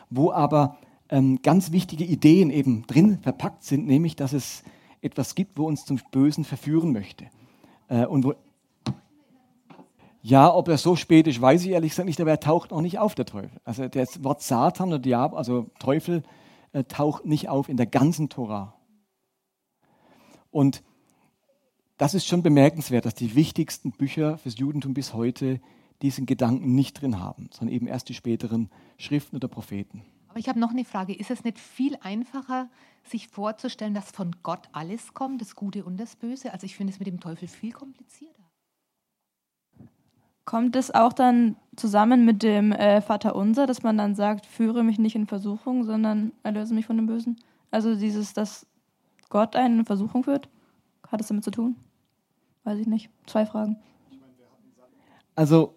wo aber ähm, ganz wichtige Ideen eben drin verpackt sind, nämlich dass es etwas gibt, wo uns zum Bösen verführen möchte. Äh, und wo, ja, ob er so spät ist, weiß ich ehrlich gesagt nicht, aber er taucht noch nicht auf, der Teufel. Also das Wort Satan oder Diabel, also Teufel, äh, taucht nicht auf in der ganzen Tora. Und das ist schon bemerkenswert, dass die wichtigsten Bücher fürs Judentum bis heute diesen Gedanken nicht drin haben, sondern eben erst die späteren Schriften oder Propheten. Aber ich habe noch eine Frage. Ist es nicht viel einfacher, sich vorzustellen, dass von Gott alles kommt, das Gute und das Böse? Also ich finde es mit dem Teufel viel komplizierter. Kommt es auch dann zusammen mit dem äh, Vater Unser, dass man dann sagt, führe mich nicht in Versuchung, sondern erlöse mich von dem Bösen? Also dieses, dass Gott einen in Versuchung führt, hat es damit zu tun? Weiß ich nicht. Zwei Fragen. Also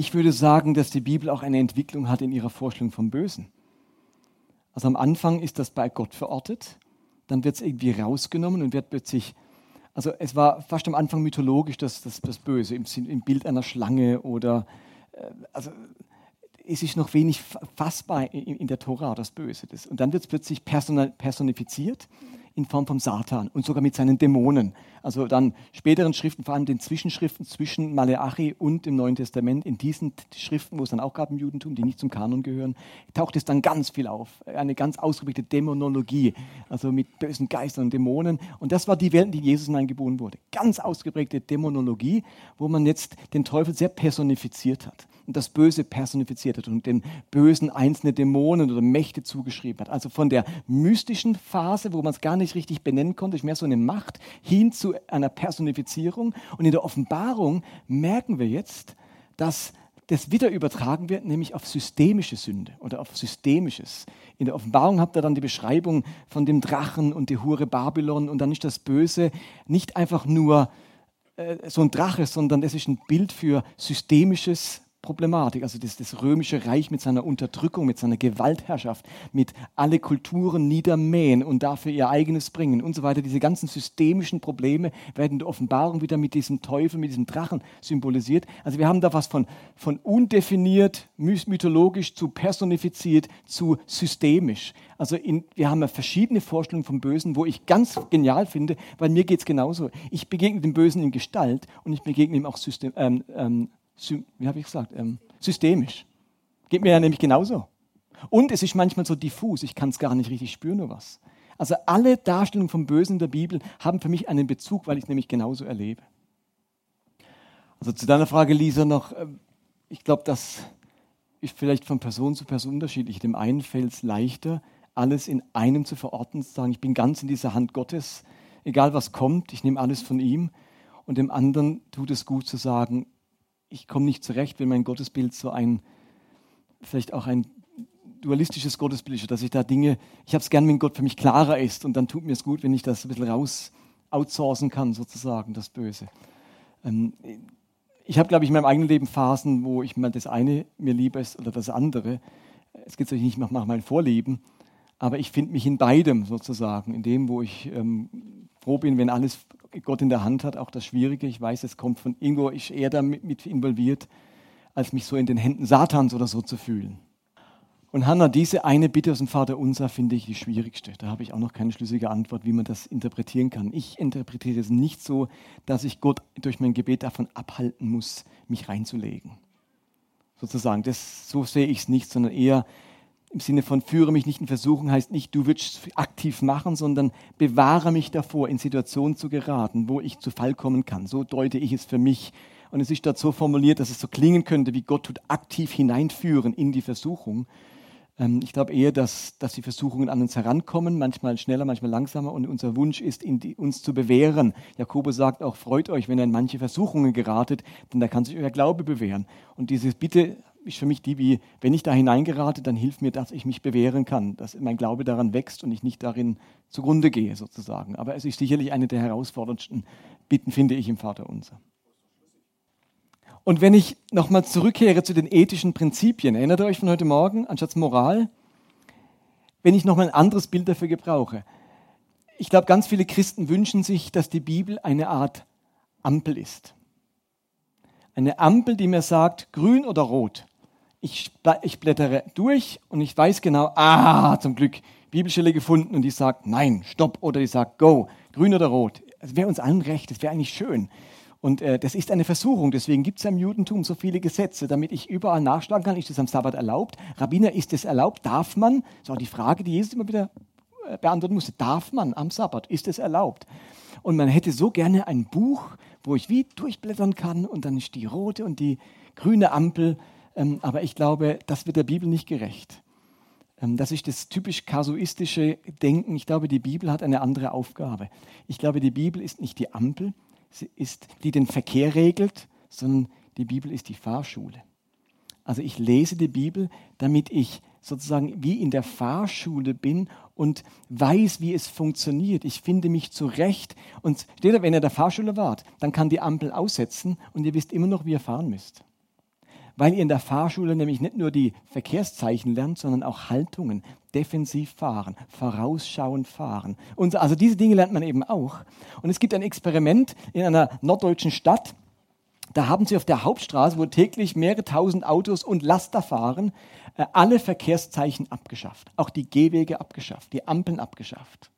ich würde sagen, dass die Bibel auch eine Entwicklung hat in ihrer Vorstellung vom Bösen. Also am Anfang ist das bei Gott verortet, dann wird es irgendwie rausgenommen und wird plötzlich also es war fast am Anfang mythologisch, das, das, das Böse im, im Bild einer Schlange oder äh, also es ist noch wenig fassbar in, in der Tora, das Böse. Das. Und dann wird es plötzlich personifiziert in Form vom Satan und sogar mit seinen Dämonen. Also dann späteren Schriften, vor allem den Zwischenschriften zwischen Maleachi und dem Neuen Testament, in diesen Schriften, wo es dann auch gab im Judentum, die nicht zum Kanon gehören, taucht es dann ganz viel auf. Eine ganz ausgeprägte Dämonologie, also mit bösen Geistern und Dämonen. Und das war die Welt, in die Jesus hineingeboren wurde. Ganz ausgeprägte Dämonologie, wo man jetzt den Teufel sehr personifiziert hat und das Böse personifiziert hat und den Bösen einzelne Dämonen oder Mächte zugeschrieben hat. Also von der mystischen Phase, wo man es gar nicht richtig benennen konnte, ist mehr so eine Macht, hin zu einer Personifizierung. Und in der Offenbarung merken wir jetzt, dass das wieder übertragen wird, nämlich auf systemische Sünde oder auf systemisches. In der Offenbarung habt ihr dann die Beschreibung von dem Drachen und der Hure Babylon und dann ist das Böse nicht einfach nur äh, so ein Drache, sondern es ist ein Bild für systemisches Problematik, also das, das, römische Reich mit seiner Unterdrückung, mit seiner Gewaltherrschaft, mit alle Kulturen niedermähen und dafür ihr eigenes bringen und so weiter. Diese ganzen systemischen Probleme werden in der Offenbarung wieder mit diesem Teufel, mit diesem Drachen symbolisiert. Also wir haben da was von, von undefiniert, mythologisch zu personifiziert zu systemisch. Also in, wir haben ja verschiedene Vorstellungen vom Bösen, wo ich ganz genial finde, weil mir geht es genauso. Ich begegne dem Bösen in Gestalt und ich begegne ihm auch system, ähm, ähm, wie habe ich gesagt, ähm, systemisch. Geht mir ja nämlich genauso. Und es ist manchmal so diffus, ich kann es gar nicht richtig spüren, nur was. Also alle Darstellungen vom Bösen in der Bibel haben für mich einen Bezug, weil ich es nämlich genauso erlebe. Also zu deiner Frage, Lisa, noch, ähm, ich glaube, das ist vielleicht von Person zu Person unterschiedlich. Dem einen fällt es leichter, alles in einem zu verorten, zu sagen, ich bin ganz in dieser Hand Gottes, egal was kommt, ich nehme alles von ihm. Und dem anderen tut es gut zu sagen, ich komme nicht zurecht, wenn mein Gottesbild so ein, vielleicht auch ein dualistisches Gottesbild ist, dass ich da Dinge, ich habe es gern, wenn Gott für mich klarer ist und dann tut mir es gut, wenn ich das ein bisschen raus outsourcen kann, sozusagen, das Böse. Ähm, ich habe, glaube ich, in meinem eigenen Leben Phasen, wo ich mal das eine mir lieber ist oder das andere. Es geht natürlich nicht nach, meinem Vorleben, aber ich finde mich in beidem sozusagen, in dem, wo ich ähm, froh bin, wenn alles Gott in der Hand hat, auch das Schwierige. Ich weiß, es kommt von irgendwo, ist er da mit, mit involviert, als mich so in den Händen Satans oder so zu fühlen. Und Hannah, diese eine Bitte aus dem Vater Unser finde ich die schwierigste. Da habe ich auch noch keine schlüssige Antwort, wie man das interpretieren kann. Ich interpretiere es nicht so, dass ich Gott durch mein Gebet davon abhalten muss, mich reinzulegen. Sozusagen, das, so sehe ich es nicht, sondern eher, im Sinne von führe mich nicht in Versuchung heißt nicht, du wirst aktiv machen, sondern bewahre mich davor, in Situationen zu geraten, wo ich zu Fall kommen kann. So deute ich es für mich. Und es ist dort so formuliert, dass es so klingen könnte, wie Gott tut aktiv hineinführen in die Versuchung. Ähm, ich glaube eher, dass, dass die Versuchungen an uns herankommen, manchmal schneller, manchmal langsamer. Und unser Wunsch ist, die, uns zu bewähren. Jakobus sagt auch, freut euch, wenn ihr in manche Versuchungen geratet, denn da kann sich euer Glaube bewähren. Und diese Bitte ist für mich die, wie, wenn ich da hineingerate, dann hilft mir, dass ich mich bewähren kann, dass mein Glaube daran wächst und ich nicht darin zugrunde gehe, sozusagen. Aber es ist sicherlich eine der herausforderndsten Bitten, finde ich, im Vater unser. Und wenn ich nochmal zurückkehre zu den ethischen Prinzipien, erinnert ihr euch von heute Morgen, anstatt Moral, wenn ich nochmal ein anderes Bild dafür gebrauche. Ich glaube, ganz viele Christen wünschen sich, dass die Bibel eine Art Ampel ist. Eine Ampel, die mir sagt, grün oder rot. Ich, ich blättere durch und ich weiß genau, ah, zum Glück, Bibelstelle gefunden und die sagt, nein, stopp oder die sagt, go, grün oder rot. Es wäre uns allen recht, es wäre eigentlich schön. Und äh, das ist eine Versuchung, deswegen gibt es im Judentum so viele Gesetze, damit ich überall nachschlagen kann, ist es am Sabbat erlaubt? Rabbiner, ist es erlaubt? Darf man? Das ist auch die Frage, die Jesus immer wieder äh, beantworten musste. Darf man am Sabbat? Ist es erlaubt? Und man hätte so gerne ein Buch, wo ich wie durchblättern kann und dann ist die rote und die grüne Ampel. Ähm, aber ich glaube, das wird der Bibel nicht gerecht. Ähm, das ist das typisch kasuistische Denken. Ich glaube, die Bibel hat eine andere Aufgabe. Ich glaube, die Bibel ist nicht die Ampel, ist, die den Verkehr regelt, sondern die Bibel ist die Fahrschule. Also ich lese die Bibel, damit ich sozusagen wie in der Fahrschule bin und weiß, wie es funktioniert. Ich finde mich zurecht. Und steht da, wenn ihr in der Fahrschule wart, dann kann die Ampel aussetzen und ihr wisst immer noch, wie ihr fahren müsst weil ihr in der Fahrschule nämlich nicht nur die Verkehrszeichen lernt, sondern auch Haltungen, defensiv fahren, vorausschauend fahren. Und also diese Dinge lernt man eben auch. Und es gibt ein Experiment in einer norddeutschen Stadt. Da haben sie auf der Hauptstraße, wo täglich mehrere tausend Autos und Laster fahren, äh, alle Verkehrszeichen abgeschafft. Auch die Gehwege abgeschafft, die Ampeln abgeschafft.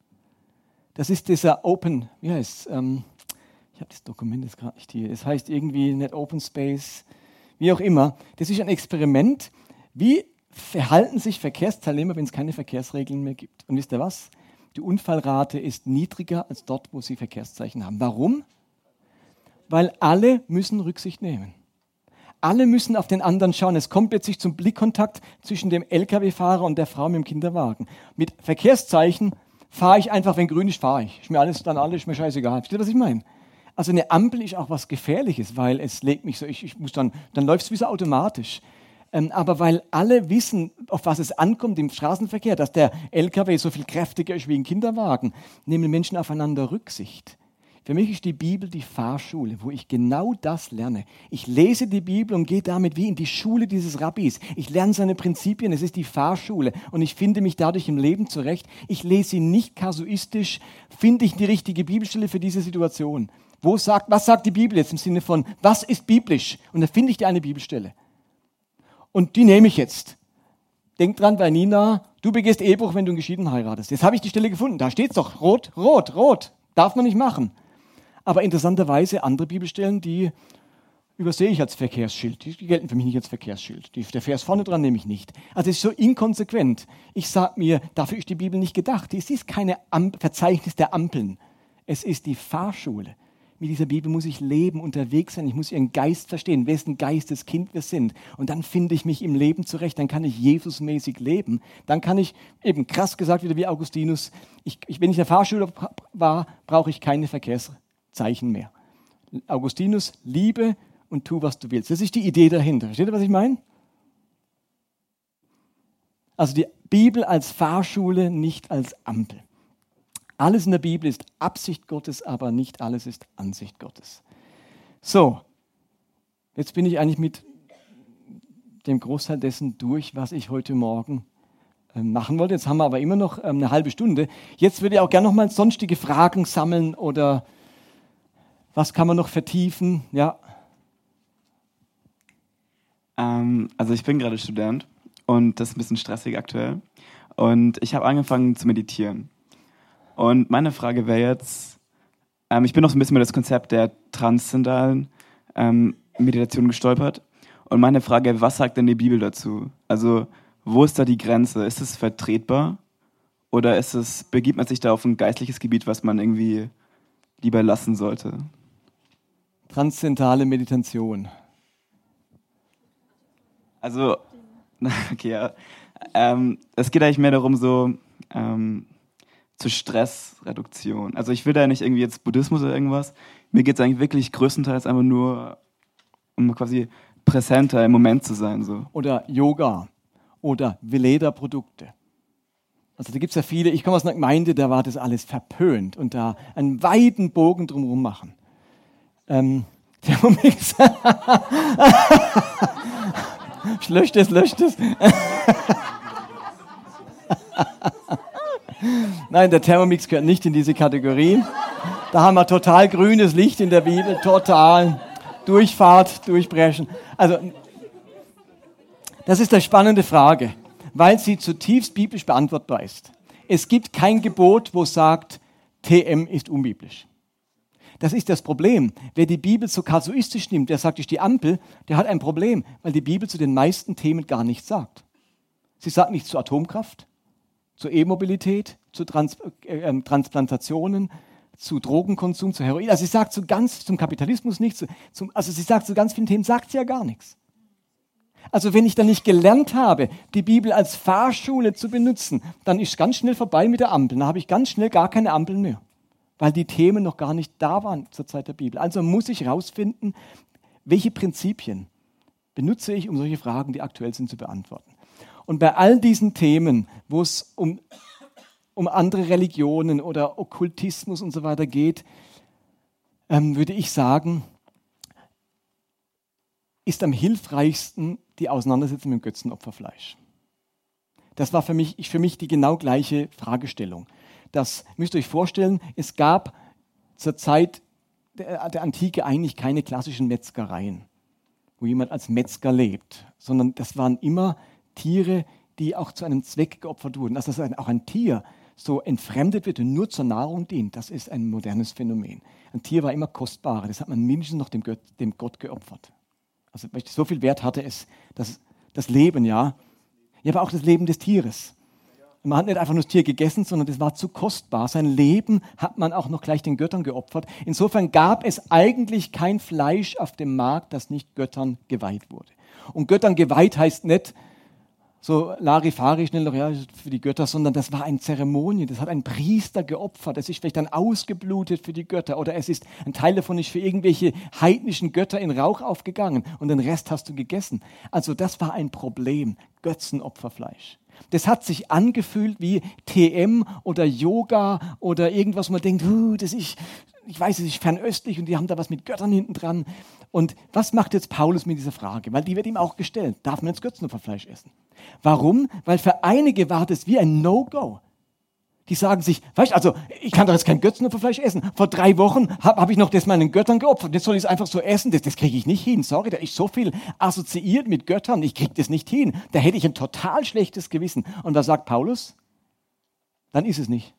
Das ist dieser Open, wie heißt es? Ähm, ich habe das Dokument jetzt gerade nicht hier. Es heißt irgendwie nicht Open Space wie auch immer. Das ist ein Experiment. Wie verhalten sich Verkehrsteilnehmer, wenn es keine Verkehrsregeln mehr gibt? Und wisst ihr was? Die Unfallrate ist niedriger als dort, wo sie Verkehrszeichen haben. Warum? Weil alle müssen Rücksicht nehmen. Alle müssen auf den anderen schauen. Es kommt plötzlich zum Blickkontakt zwischen dem Lkw-Fahrer und der Frau mit dem Kinderwagen. Mit Verkehrszeichen fahre ich einfach, wenn grün ist, fahre ich. Ist mir alles dann alles, ist mir scheißegal. Versteht was ich meine? Also eine Ampel ist auch was Gefährliches, weil es legt mich so, ich, ich muss dann, dann läuft es wie so automatisch. Ähm, aber weil alle wissen, auf was es ankommt im Straßenverkehr, dass der LKW so viel kräftiger ist wie ein Kinderwagen, nehmen Menschen aufeinander Rücksicht. Für mich ist die Bibel die Fahrschule, wo ich genau das lerne. Ich lese die Bibel und gehe damit wie in die Schule dieses Rabbis. Ich lerne seine Prinzipien, es ist die Fahrschule und ich finde mich dadurch im Leben zurecht. Ich lese sie nicht kasuistisch, finde ich die richtige Bibelstelle für diese Situation. Wo sagt, was sagt die Bibel jetzt im Sinne von, was ist biblisch? Und da finde ich dir eine Bibelstelle. Und die nehme ich jetzt. Denk dran bei Nina, du begehst Ehebruch, wenn du einen Geschieden heiratest. Jetzt habe ich die Stelle gefunden. Da steht es doch. Rot, rot, rot. Darf man nicht machen. Aber interessanterweise andere Bibelstellen, die übersehe ich als Verkehrsschild. Die gelten für mich nicht als Verkehrsschild. Die, der Vers vorne dran nehme ich nicht. Also es ist so inkonsequent. Ich sage mir, dafür ist die Bibel nicht gedacht. Es ist keine Am Verzeichnis der Ampeln. Es ist die Fahrschule mit dieser Bibel muss ich leben, unterwegs sein. Ich muss ihren Geist verstehen, wessen Geistes Kind wir sind. Und dann finde ich mich im Leben zurecht. Dann kann ich Jesusmäßig leben. Dann kann ich, eben krass gesagt, wieder wie Augustinus, ich, ich, wenn ich der Fahrschule war, brauche ich keine Verkehrszeichen mehr. Augustinus, liebe und tu, was du willst. Das ist die Idee dahinter. Versteht ihr, was ich meine? Also die Bibel als Fahrschule, nicht als Ampel. Alles in der Bibel ist Absicht Gottes, aber nicht alles ist Ansicht Gottes. So, jetzt bin ich eigentlich mit dem Großteil dessen durch, was ich heute Morgen ähm, machen wollte. Jetzt haben wir aber immer noch ähm, eine halbe Stunde. Jetzt würde ich auch gerne noch mal sonstige Fragen sammeln oder was kann man noch vertiefen? Ja. Ähm, also ich bin gerade Student und das ist ein bisschen stressig aktuell. Und ich habe angefangen zu meditieren. Und meine Frage wäre jetzt, ähm, ich bin noch so ein bisschen über das Konzept der transzendentalen ähm, Meditation gestolpert. Und meine Frage, was sagt denn die Bibel dazu? Also, wo ist da die Grenze? Ist es vertretbar? Oder ist es, begibt man sich da auf ein geistliches Gebiet, was man irgendwie lieber lassen sollte? Transzendentale Meditation. Also, okay, ja. Ähm, es geht eigentlich mehr darum, so, ähm, zur Stressreduktion. Also ich will da nicht irgendwie jetzt Buddhismus oder irgendwas. Mir geht es eigentlich wirklich größtenteils einfach nur um quasi präsenter im Moment zu sein. So. oder Yoga oder Veleda-Produkte. Also da gibt es ja viele, ich komme aus einer Gemeinde, da war das alles verpönt und da einen weiten Bogen drumherum machen. Ähm, Thermomix. löscht es, löscht es. Nein, der Thermomix gehört nicht in diese Kategorie. Da haben wir total grünes Licht in der Bibel, total. Durchfahrt, durchbrechen. Also, das ist eine spannende Frage, weil sie zutiefst biblisch beantwortbar ist. Es gibt kein Gebot, wo sagt, TM ist unbiblisch. Das ist das Problem. Wer die Bibel so kasuistisch nimmt, der sagt, ist die Ampel, der hat ein Problem, weil die Bibel zu den meisten Themen gar nichts sagt. Sie sagt nichts zur Atomkraft, zur E-Mobilität, zu Trans äh, äh, Transplantationen, zu Drogenkonsum, zu Heroin. Also sie sagt zu ganz, zum Kapitalismus nichts. Zu, also sie sagt zu ganz vielen Themen, sagt sie ja gar nichts. Also wenn ich dann nicht gelernt habe, die Bibel als Fahrschule zu benutzen, dann ist ganz schnell vorbei mit der Ampel. Dann habe ich ganz schnell gar keine Ampeln mehr, weil die Themen noch gar nicht da waren zur Zeit der Bibel. Also muss ich herausfinden, welche Prinzipien benutze ich, um solche Fragen, die aktuell sind, zu beantworten. Und bei all diesen Themen, wo es um, um andere Religionen oder Okkultismus und so weiter geht, ähm, würde ich sagen, ist am hilfreichsten die Auseinandersetzung mit dem Götzenopferfleisch. Das war für mich, für mich die genau gleiche Fragestellung. Das müsst ihr euch vorstellen, es gab zur Zeit der, der Antike eigentlich keine klassischen Metzgereien, wo jemand als Metzger lebt, sondern das waren immer Tiere, die auch zu einem Zweck geopfert wurden. Also, dass ein, auch ein Tier so entfremdet wird und nur zur Nahrung dient, das ist ein modernes Phänomen. Ein Tier war immer kostbarer, das hat man mindestens noch dem Gott, dem Gott geopfert. Also so viel Wert hatte es, das, das Leben, ja. Ja, aber auch das Leben des Tieres. Man hat nicht einfach nur das Tier gegessen, sondern das war zu kostbar. Sein Leben hat man auch noch gleich den Göttern geopfert. Insofern gab es eigentlich kein Fleisch auf dem Markt, das nicht Göttern geweiht wurde. Und Göttern geweiht heißt nicht, so Larifari schnell noch, ja, für die Götter, sondern das war eine Zeremonie, das hat ein Priester geopfert, es ist vielleicht dann ausgeblutet für die Götter oder es ist, ein Teil davon ist für irgendwelche heidnischen Götter in Rauch aufgegangen und den Rest hast du gegessen. Also das war ein Problem, Götzenopferfleisch. Das hat sich angefühlt wie TM oder Yoga oder irgendwas, wo man denkt, uh, das ist, ich weiß, es ist fernöstlich und die haben da was mit Göttern hinten dran. Und was macht jetzt Paulus mit dieser Frage? Weil die wird ihm auch gestellt. Darf man jetzt Götzenopferfleisch essen? Warum? Weil für einige war das wie ein No-Go. Die sagen sich, weißt also ich kann doch jetzt kein Götzenopferfleisch essen. Vor drei Wochen habe hab ich noch das meinen Göttern geopfert. Jetzt soll ich es einfach so essen. Das, das kriege ich nicht hin. Sorry, da ist so viel assoziiert mit Göttern. Ich kriege das nicht hin. Da hätte ich ein total schlechtes Gewissen. Und was sagt Paulus? Dann ist es nicht.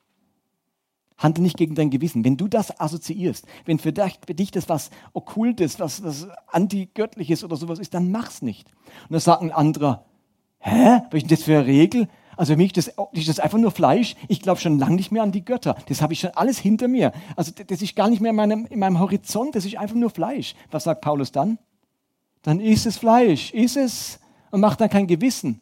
Handle nicht gegen dein Gewissen. Wenn du das assoziierst, wenn für dich, für dich das was Okkultes, was, was Antigöttliches oder sowas ist, dann mach's nicht. Und dann sagt ein anderer, hä, was ist denn das für eine Regel? Also für mich das, ist das einfach nur Fleisch. Ich glaube schon lange nicht mehr an die Götter. Das habe ich schon alles hinter mir. Also das ist gar nicht mehr in meinem, in meinem Horizont. Das ist einfach nur Fleisch. Was sagt Paulus dann? Dann ist es Fleisch, ist es und macht dann kein Gewissen.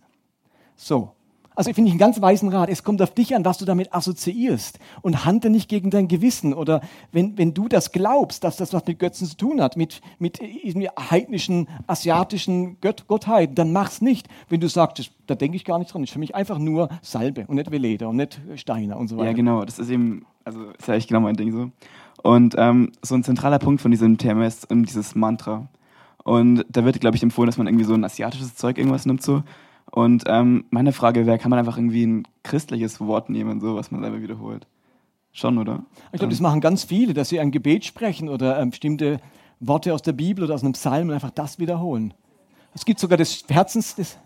So, also ich finde ich einen ganz weisen Rat. Es kommt auf dich an, was du damit assoziierst. Und handle nicht gegen dein Gewissen. Oder wenn, wenn du das glaubst, dass das was mit Götzen zu tun hat, mit, mit heidnischen, asiatischen Gött Gottheiten, dann mach's nicht. Wenn du sagst, da denke ich gar nicht dran. Ist für mich einfach nur Salbe und nicht Veleda und nicht Steiner und so weiter. Ja, genau. Das ist eben, also ist ja echt genau mein Ding so. Und ähm, so ein zentraler Punkt von diesem Thema ist dieses Mantra. Und da wird, glaube ich, empfohlen, dass man irgendwie so ein asiatisches Zeug irgendwas nimmt so. Und ähm, meine Frage wäre, kann man einfach irgendwie ein christliches Wort nehmen, so was man selber wiederholt? Schon, oder? Ich glaube, das machen ganz viele, dass sie ein Gebet sprechen oder ähm, bestimmte Worte aus der Bibel oder aus einem Psalm und einfach das wiederholen. Es gibt sogar das Herzens... Das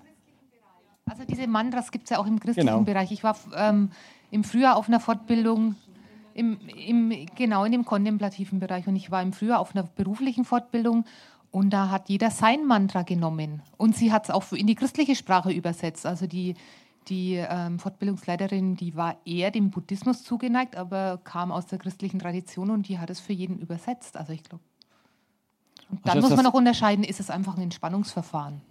also diese Mantras gibt es ja auch im christlichen Genau. Bereich. Ich war ähm, im Frühjahr auf einer Fortbildung, im, im, genau in dem kontemplativen Bereich und ich war im Frühjahr auf einer beruflichen Fortbildung und da hat jeder sein Mantra genommen. Und sie hat es auch in die christliche Sprache übersetzt. Also die, die ähm, Fortbildungsleiterin, die war eher dem Buddhismus zugeneigt, aber kam aus der christlichen Tradition und die hat es für jeden übersetzt. Also ich glaube. Und dann Also muss man auch unterscheiden, ist es einfach ein Entspannungsverfahren.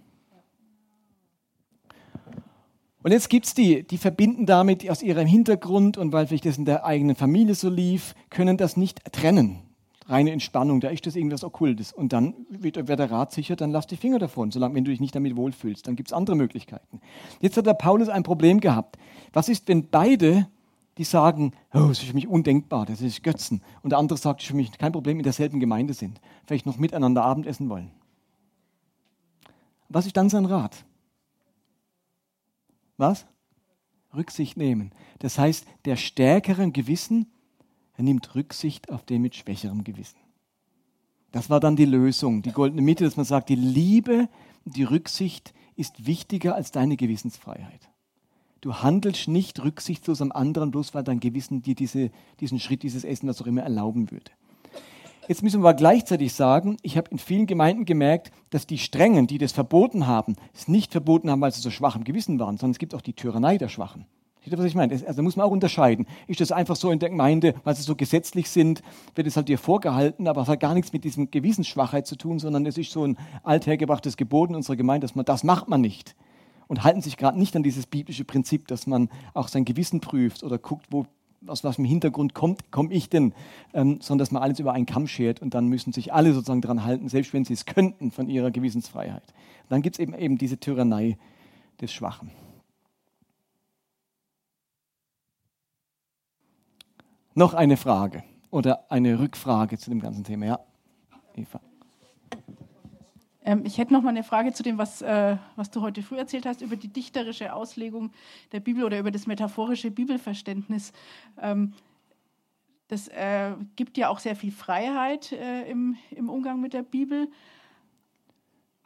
Und jetzt gibt es die, die verbinden damit aus ihrem Hintergrund und weil vielleicht das in der eigenen Familie so lief, können das nicht trennen. Reine Entspannung, da ist das irgendwas Okkultes. Und dann wird, wird der Rat sicher, dann lass die Finger davon, solange wenn du dich nicht damit wohlfühlst. Dann gibt es andere Möglichkeiten. Jetzt hat der Paulus ein Problem gehabt. Was ist, wenn beide, die sagen, oh, das ist für mich undenkbar, das ist Götzen, und der andere sagt, das ist für mich kein Problem, in derselben Gemeinde sind, vielleicht noch miteinander Abendessen wollen? Was ist dann sein Rat? Was? Rücksicht nehmen. Das heißt, der stärkere Gewissen er nimmt Rücksicht auf den mit schwächerem Gewissen. Das war dann die Lösung, die goldene Mitte, dass man sagt, die Liebe, die Rücksicht ist wichtiger als deine Gewissensfreiheit. Du handelst nicht rücksichtslos am anderen, bloß weil dein Gewissen dir diese, diesen Schritt, dieses Essen, was auch immer erlauben würde. Jetzt müssen wir aber gleichzeitig sagen, ich habe in vielen Gemeinden gemerkt, dass die Strengen, die das verboten haben, es nicht verboten haben, weil sie so schwach im Gewissen waren, sondern es gibt auch die Tyrannei der Schwachen. Seht ihr, was ich meine? Also da muss man auch unterscheiden. Ist das einfach so in der Gemeinde, weil sie so gesetzlich sind, wird es halt dir vorgehalten, aber es hat gar nichts mit diesem Gewissensschwachheit zu tun, sondern es ist so ein althergebrachtes Gebot in unserer Gemeinde, dass man das macht man nicht. Und halten sich gerade nicht an dieses biblische Prinzip, dass man auch sein Gewissen prüft oder guckt, wo, aus was im Hintergrund kommt, komme ich denn, ähm, sondern dass man alles über einen Kamm schert und dann müssen sich alle sozusagen daran halten, selbst wenn sie es könnten von ihrer Gewissensfreiheit. dann gibt es eben, eben diese Tyrannei des Schwachen. Noch eine Frage oder eine Rückfrage zu dem ganzen Thema. Ja, Eva. Ähm, ich hätte noch mal eine Frage zu dem, was, äh, was du heute früh erzählt hast, über die dichterische Auslegung der Bibel oder über das metaphorische Bibelverständnis. Ähm, das äh, gibt ja auch sehr viel Freiheit äh, im, im Umgang mit der Bibel,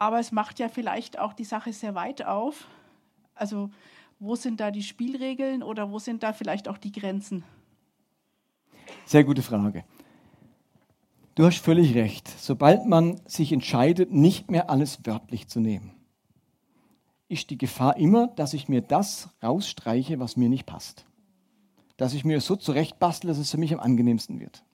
aber es macht ja vielleicht auch die Sache sehr weit auf. Also wo sind da die Spielregeln oder wo sind da vielleicht auch die Grenzen? Sehr gute Frage. Du hast völlig recht. Sobald man sich entscheidet, nicht mehr alles wörtlich zu nehmen, ist die Gefahr immer, dass ich mir das rausstreiche, was mir nicht passt. Dass ich mir so zurechtbastle, dass es für mich am angenehmsten wird.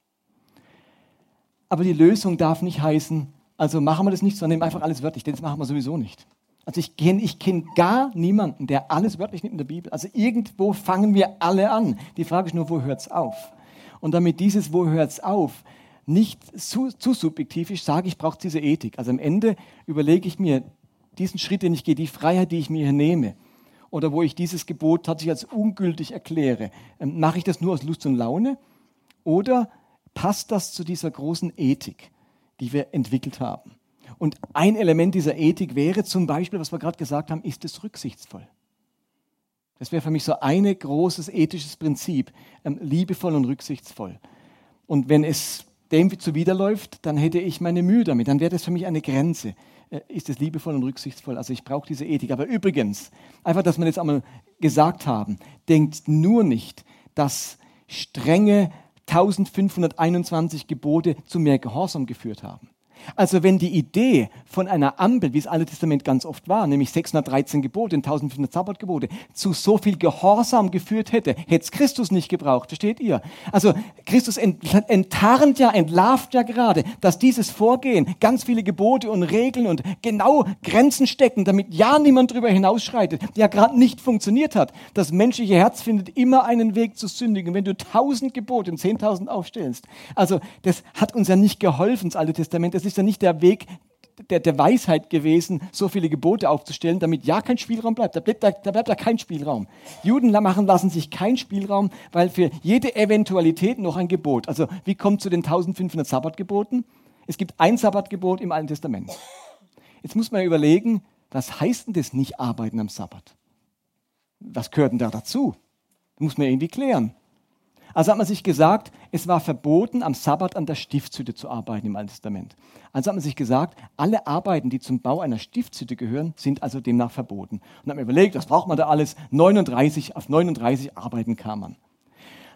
Aber die Lösung darf nicht heißen, also machen wir das nicht, sondern nehmen einfach alles wörtlich, denn das machen wir sowieso nicht. Also ich kenne ich kenn gar niemanden, der alles wörtlich nimmt in der Bibel. Also irgendwo fangen wir alle an. Die Frage ist nur, wo hört es auf? Und damit dieses Wo hört es auf nicht zu, zu subjektiv ist, sage ich, brauche diese Ethik. Also am Ende überlege ich mir diesen Schritt, den ich gehe, die Freiheit, die ich mir hier nehme, oder wo ich dieses Gebot tatsächlich als ungültig erkläre, ähm, mache ich das nur aus Lust und Laune oder passt das zu dieser großen Ethik, die wir entwickelt haben? Und ein Element dieser Ethik wäre zum Beispiel, was wir gerade gesagt haben, ist es rücksichtsvoll. Das wäre für mich so ein großes ethisches Prinzip, ähm, liebevoll und rücksichtsvoll. Und wenn es dem zuwiderläuft, dann hätte ich meine Mühe damit. Dann wäre das für mich eine Grenze. Äh, ist es liebevoll und rücksichtsvoll? Also ich brauche diese Ethik. Aber übrigens, einfach, dass wir jetzt einmal gesagt haben, denkt nur nicht, dass strenge 1521 Gebote zu mehr Gehorsam geführt haben. Also wenn die Idee von einer Ampel, wie es Alte Testament ganz oft war, nämlich 613 Gebote und 1500 Sabbatgebote, zu so viel Gehorsam geführt hätte, hätte es Christus nicht gebraucht, versteht ihr? Also Christus enttarnt ja, entlarvt ja gerade, dass dieses Vorgehen ganz viele Gebote und Regeln und genau Grenzen stecken, damit ja niemand darüber hinausschreitet, ja gerade nicht funktioniert hat. Das menschliche Herz findet immer einen Weg zu sündigen. Wenn du tausend Gebote und zehntausend aufstellst, also das hat uns ja nicht geholfen, das Alte Testament. Das ist ja nicht der Weg der, der Weisheit gewesen, so viele Gebote aufzustellen, damit ja kein Spielraum bleibt. Da bleibt da, da bleibt da kein Spielraum. Juden machen lassen sich keinen Spielraum, weil für jede Eventualität noch ein Gebot. Also wie kommt zu den 1500 Sabbatgeboten? Es gibt ein Sabbatgebot im Alten Testament. Jetzt muss man überlegen, was heißt denn das nicht arbeiten am Sabbat? Was gehört denn da dazu? Das muss man irgendwie klären. Also hat man sich gesagt, es war verboten, am Sabbat an der Stiftshütte zu arbeiten im Alten Testament. Also hat man sich gesagt, alle Arbeiten, die zum Bau einer Stiftshütte gehören, sind also demnach verboten. Und hat man überlegt, was braucht man da alles? 39, auf 39 Arbeiten kam man.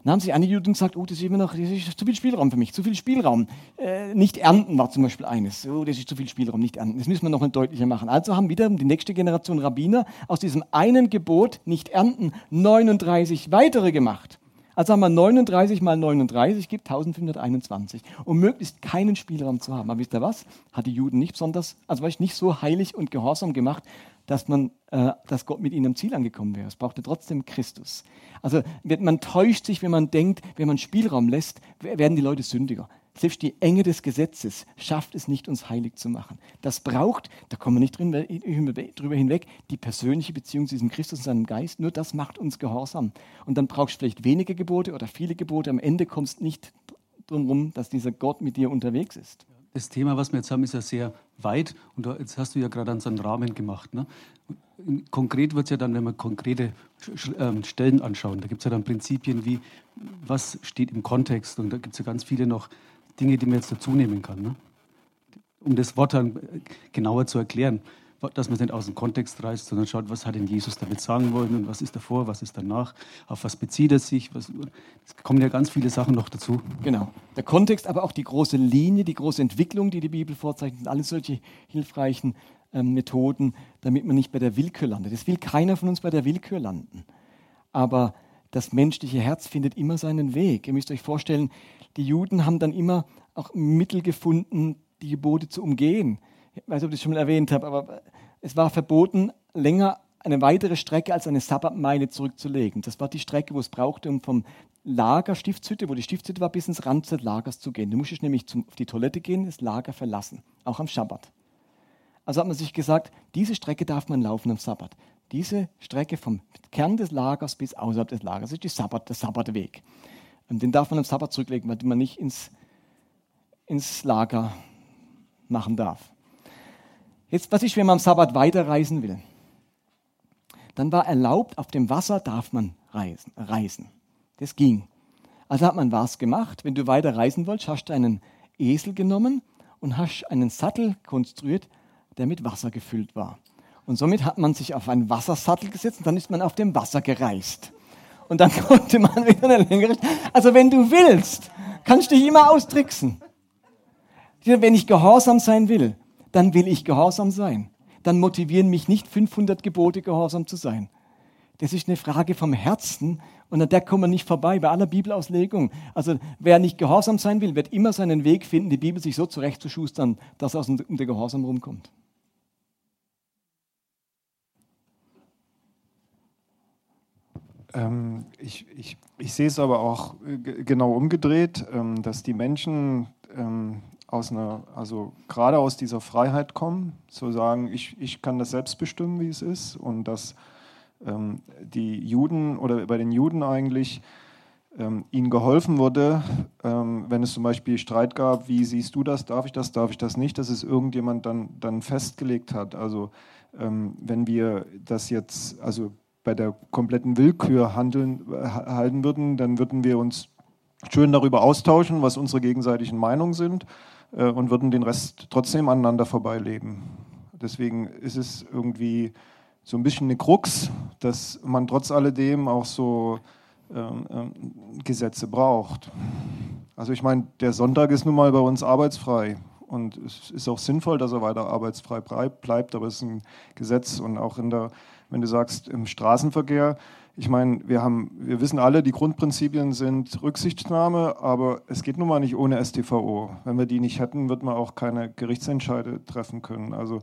Dann haben sich einige Juden gesagt, oh, das ist immer noch das ist zu viel Spielraum für mich, zu viel Spielraum. Äh, nicht ernten war zum Beispiel eines. Oh, das ist zu viel Spielraum, nicht ernten. Das müssen wir noch mal deutlicher machen. Also haben wieder die nächste Generation Rabbiner aus diesem einen Gebot, nicht ernten, 39 weitere gemacht. Also haben wir 39 mal 39 gibt 1521, um möglichst keinen Spielraum zu haben. Aber wisst ihr was? Hat die Juden nicht besonders, also war ich nicht so heilig und gehorsam gemacht, dass, man, äh, dass Gott mit ihnen am Ziel angekommen wäre. Es brauchte trotzdem Christus. Also man täuscht sich, wenn man denkt, wenn man Spielraum lässt, werden die Leute sündiger. Selbst die Enge des Gesetzes schafft es nicht, uns heilig zu machen. Das braucht, da kommen wir nicht drüber hinweg, die persönliche Beziehung zu diesem Christus und seinem Geist. Nur das macht uns gehorsam. Und dann brauchst du vielleicht wenige Gebote oder viele Gebote. Am Ende kommst du nicht drum rum, dass dieser Gott mit dir unterwegs ist. Das Thema, was wir jetzt haben, ist ja sehr weit und jetzt hast du ja gerade an so einen Rahmen gemacht. Ne? Konkret wird es ja dann, wenn wir konkrete ähm, Stellen anschauen, da gibt es ja dann Prinzipien wie, was steht im Kontext und da gibt es ja ganz viele noch Dinge, die man jetzt dazu nehmen kann. Ne? Um das Wort dann genauer zu erklären, dass man es nicht aus dem Kontext reißt, sondern schaut, was hat denn Jesus damit sagen wollen und was ist davor, was ist danach, auf was bezieht er sich. Was, es kommen ja ganz viele Sachen noch dazu. Genau. Der Kontext, aber auch die große Linie, die große Entwicklung, die die Bibel vorzeichnet, alles solche hilfreichen ähm, Methoden, damit man nicht bei der Willkür landet. Es will keiner von uns bei der Willkür landen. Aber das menschliche Herz findet immer seinen Weg. Ihr müsst euch vorstellen, die Juden haben dann immer auch Mittel gefunden, die Gebote zu umgehen. Ich weiß nicht, ob ich das schon mal erwähnt habe, aber es war verboten, länger eine weitere Strecke als eine Sabbatmeile zurückzulegen. Das war die Strecke, wo es brauchte, um vom Lager, Stiftshütte, wo die Stiftshütte war, bis ins Rand des Lagers zu gehen. Du musstest nämlich zum, auf die Toilette gehen, das Lager verlassen, auch am Schabbat. Also hat man sich gesagt, diese Strecke darf man laufen am Sabbat. Diese Strecke vom Kern des Lagers bis außerhalb des Lagers ist die Sabbat, der Sabbatweg. Den darf man am Sabbat zurücklegen, weil man nicht ins, ins Lager machen darf. Jetzt, was ist, wenn man am Sabbat weiterreisen will? Dann war erlaubt, auf dem Wasser darf man reisen. reisen. Das ging. Also hat man was gemacht. Wenn du weiter reisen wolltest, hast du einen Esel genommen und hast einen Sattel konstruiert, der mit Wasser gefüllt war. Und somit hat man sich auf einen Wassersattel gesetzt und dann ist man auf dem Wasser gereist. Und dann konnte man wieder eine längere. Also wenn du willst, kannst du dich immer austricksen. Wenn ich gehorsam sein will, dann will ich gehorsam sein. Dann motivieren mich nicht 500 Gebote, gehorsam zu sein. Das ist eine Frage vom Herzen und an der kommen wir nicht vorbei bei aller Bibelauslegung. Also wer nicht gehorsam sein will, wird immer seinen Weg finden, die Bibel sich so zurechtzuschustern, dass er um der Gehorsam rumkommt. Ähm, ich, ich, ich sehe es aber auch genau umgedreht, ähm, dass die Menschen ähm, aus einer, also gerade aus dieser Freiheit kommen, zu sagen, ich, ich kann das selbst bestimmen, wie es ist, und dass ähm, die Juden oder bei den Juden eigentlich ähm, ihnen geholfen wurde, ähm, wenn es zum Beispiel Streit gab, wie siehst du das, darf ich das, darf ich das nicht, dass es irgendjemand dann, dann festgelegt hat. Also wenn wir das jetzt, also bei der kompletten Willkür handeln, äh, halten würden, dann würden wir uns schön darüber austauschen, was unsere gegenseitigen Meinungen sind äh, und würden den Rest trotzdem aneinander vorbeileben. Deswegen ist es irgendwie so ein bisschen eine Krux, dass man trotz alledem auch so ähm, ähm, Gesetze braucht. Also ich meine, der Sonntag ist nun mal bei uns arbeitsfrei und es ist auch sinnvoll, dass er weiter arbeitsfrei bleibt, aber es ist ein Gesetz und auch in der, wenn du sagst, im Straßenverkehr, ich meine, wir, haben, wir wissen alle, die Grundprinzipien sind Rücksichtnahme, aber es geht nun mal nicht ohne STVO. Wenn wir die nicht hätten, wird man auch keine Gerichtsentscheide treffen können. Also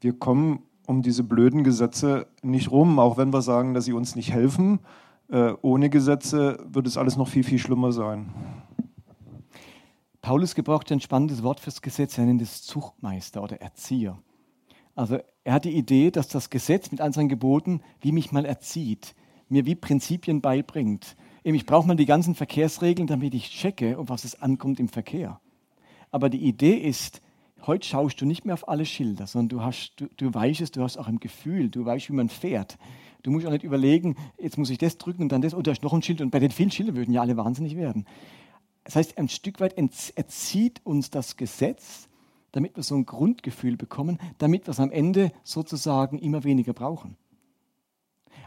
wir kommen um diese blöden Gesetze nicht rum, auch wenn wir sagen, dass sie uns nicht helfen. Äh, ohne Gesetze wird es alles noch viel, viel schlimmer sein. Paulus gebraucht ein spannendes Wort fürs Gesetz, er nennt es Zuchtmeister oder Erzieher. Also er hat die Idee, dass das Gesetz mit all seinen Geboten wie mich mal erzieht, mir wie Prinzipien beibringt. Eben, ich brauche mal die ganzen Verkehrsregeln, damit ich checke, um was es ankommt im Verkehr. Aber die Idee ist, heute schaust du nicht mehr auf alle Schilder, sondern du, hast, du, du weißt es, du hast auch ein Gefühl, du weißt, wie man fährt. Du musst auch nicht überlegen, jetzt muss ich das drücken und dann das, oder oh, da ist noch ein Schild. Und bei den vielen Schildern würden ja alle wahnsinnig werden. Das heißt, ein Stück weit erzieht uns das Gesetz, damit wir so ein Grundgefühl bekommen, damit wir es am Ende sozusagen immer weniger brauchen.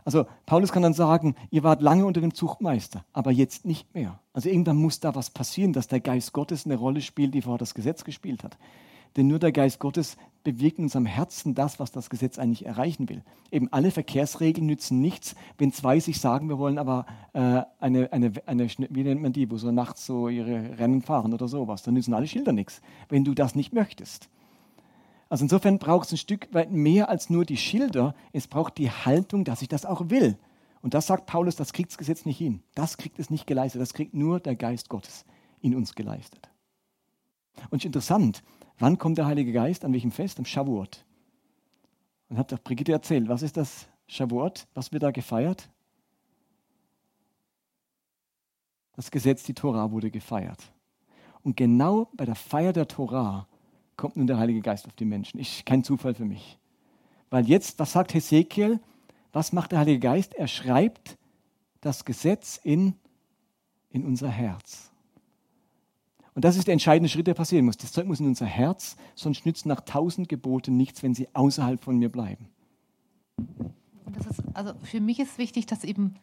Also Paulus kann dann sagen, ihr wart lange unter dem Zuchtmeister, aber jetzt nicht mehr. Also irgendwann muss da was passieren, dass der Geist Gottes eine Rolle spielt, die vorher das Gesetz gespielt hat. Denn nur der Geist Gottes bewirkt in unserem Herzen das, was das Gesetz eigentlich erreichen will. Eben alle Verkehrsregeln nützen nichts, wenn zwei sich sagen, wir wollen aber äh, eine, eine, eine, wie nennt man die, wo so nachts so ihre Rennen fahren oder sowas, dann nützen alle Schilder nichts, wenn du das nicht möchtest. Also insofern braucht es ein Stück weit mehr als nur die Schilder. Es braucht die Haltung, dass ich das auch will. Und das sagt Paulus, das kriegt das Gesetz nicht hin. Das kriegt es nicht geleistet. Das kriegt nur der Geist Gottes in uns geleistet. Und interessant, wann kommt der Heilige Geist? An welchem Fest? Am Shavuot. Und hat doch Brigitte erzählt, was ist das Shavuot? Was wird da gefeiert? Das Gesetz, die Tora wurde gefeiert. Und genau bei der Feier der Tora kommt nun der Heilige Geist auf die Menschen. Ist kein Zufall für mich. Weil jetzt, was sagt Hesekiel? Was macht der Heilige Geist? Er schreibt das Gesetz in, in unser Herz. Und das ist der entscheidende Schritt, der passieren muss. Das Zeug muss in unser Herz, sonst nützt nach tausend Geboten nichts, wenn sie außerhalb von mir bleiben. Ist, also für mich ist wichtig, dass eben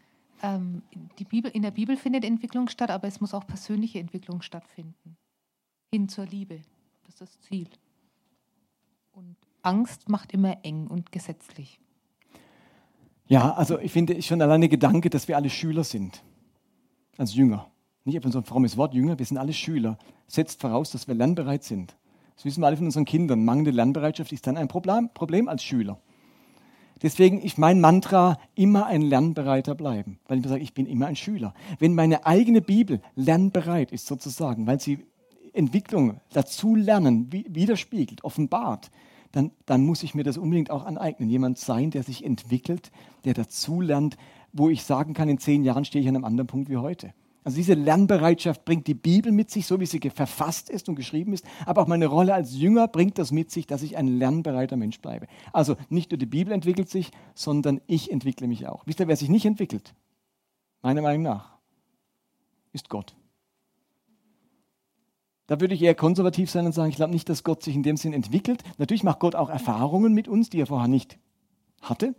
ähm, die Bibel, in der Bibel findet Entwicklung statt, aber es muss auch persönliche Entwicklung stattfinden. Hin zur Liebe. Das ist das Ziel. Und Angst macht immer eng und gesetzlich. Ja, also ich finde schon alleine der Gedanke, dass wir alle Schüler sind. Als Jünger. Nicht einfach so ein frommes Wort, Jünger, wir sind alle Schüler. Setzt voraus, dass wir lernbereit sind. Das wissen wir alle von unseren Kindern. Mangelnde Lernbereitschaft ist dann ein Problem, Problem als Schüler. Deswegen ist mein Mantra immer ein Lernbereiter bleiben, weil ich sage, ich bin immer ein Schüler. Wenn meine eigene Bibel lernbereit ist sozusagen, weil sie Entwicklung dazu lernen widerspiegelt, offenbart, dann, dann muss ich mir das unbedingt auch aneignen. Jemand sein, der sich entwickelt, der dazu lernt, wo ich sagen kann, in zehn Jahren stehe ich an einem anderen Punkt wie heute. Also diese Lernbereitschaft bringt die Bibel mit sich, so wie sie verfasst ist und geschrieben ist. Aber auch meine Rolle als Jünger bringt das mit sich, dass ich ein lernbereiter Mensch bleibe. Also nicht nur die Bibel entwickelt sich, sondern ich entwickle mich auch. Wisst ihr, wer sich nicht entwickelt? Meiner Meinung nach ist Gott. Da würde ich eher konservativ sein und sagen, ich glaube nicht, dass Gott sich in dem Sinn entwickelt. Natürlich macht Gott auch Erfahrungen mit uns, die er vorher nicht hatte.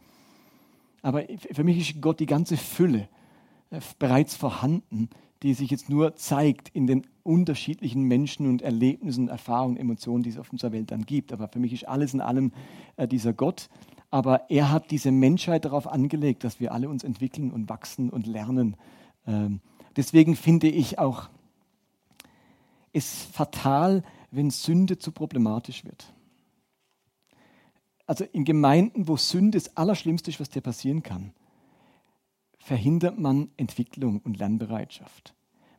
Aber für mich ist Gott die ganze Fülle bereits vorhanden, die sich jetzt nur zeigt in den unterschiedlichen Menschen und Erlebnissen, Erfahrungen, Emotionen, die es auf unserer Welt dann gibt. Aber für mich ist alles in allem äh, dieser Gott. Aber er hat diese Menschheit darauf angelegt, dass wir alle uns entwickeln und wachsen und lernen. Ähm, deswegen finde ich auch es fatal, wenn Sünde zu problematisch wird. Also in Gemeinden, wo Sünde das Allerschlimmste ist, was dir passieren kann, verhindert man Entwicklung und Lernbereitschaft.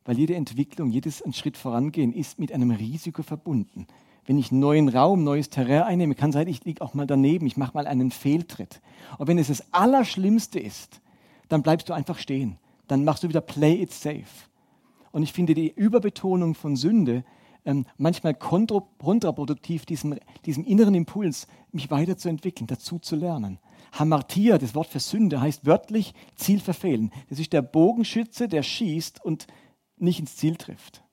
Weil jede Entwicklung, jedes Schritt vorangehen ist mit einem Risiko verbunden. Wenn ich neuen Raum, neues Terrain einnehme, kann sein, ich liege auch mal daneben, ich mache mal einen Fehltritt. Und wenn es das Allerschlimmste ist, dann bleibst du einfach stehen. Dann machst du wieder Play it safe. Und ich finde die Überbetonung von Sünde ähm, manchmal kontraproduktiv, diesem, diesem inneren Impuls, mich weiterzuentwickeln, dazu zu lernen. Hamartia, das Wort für Sünde, heißt wörtlich Ziel verfehlen. Das ist der Bogenschütze, der schießt und nicht ins Ziel trifft.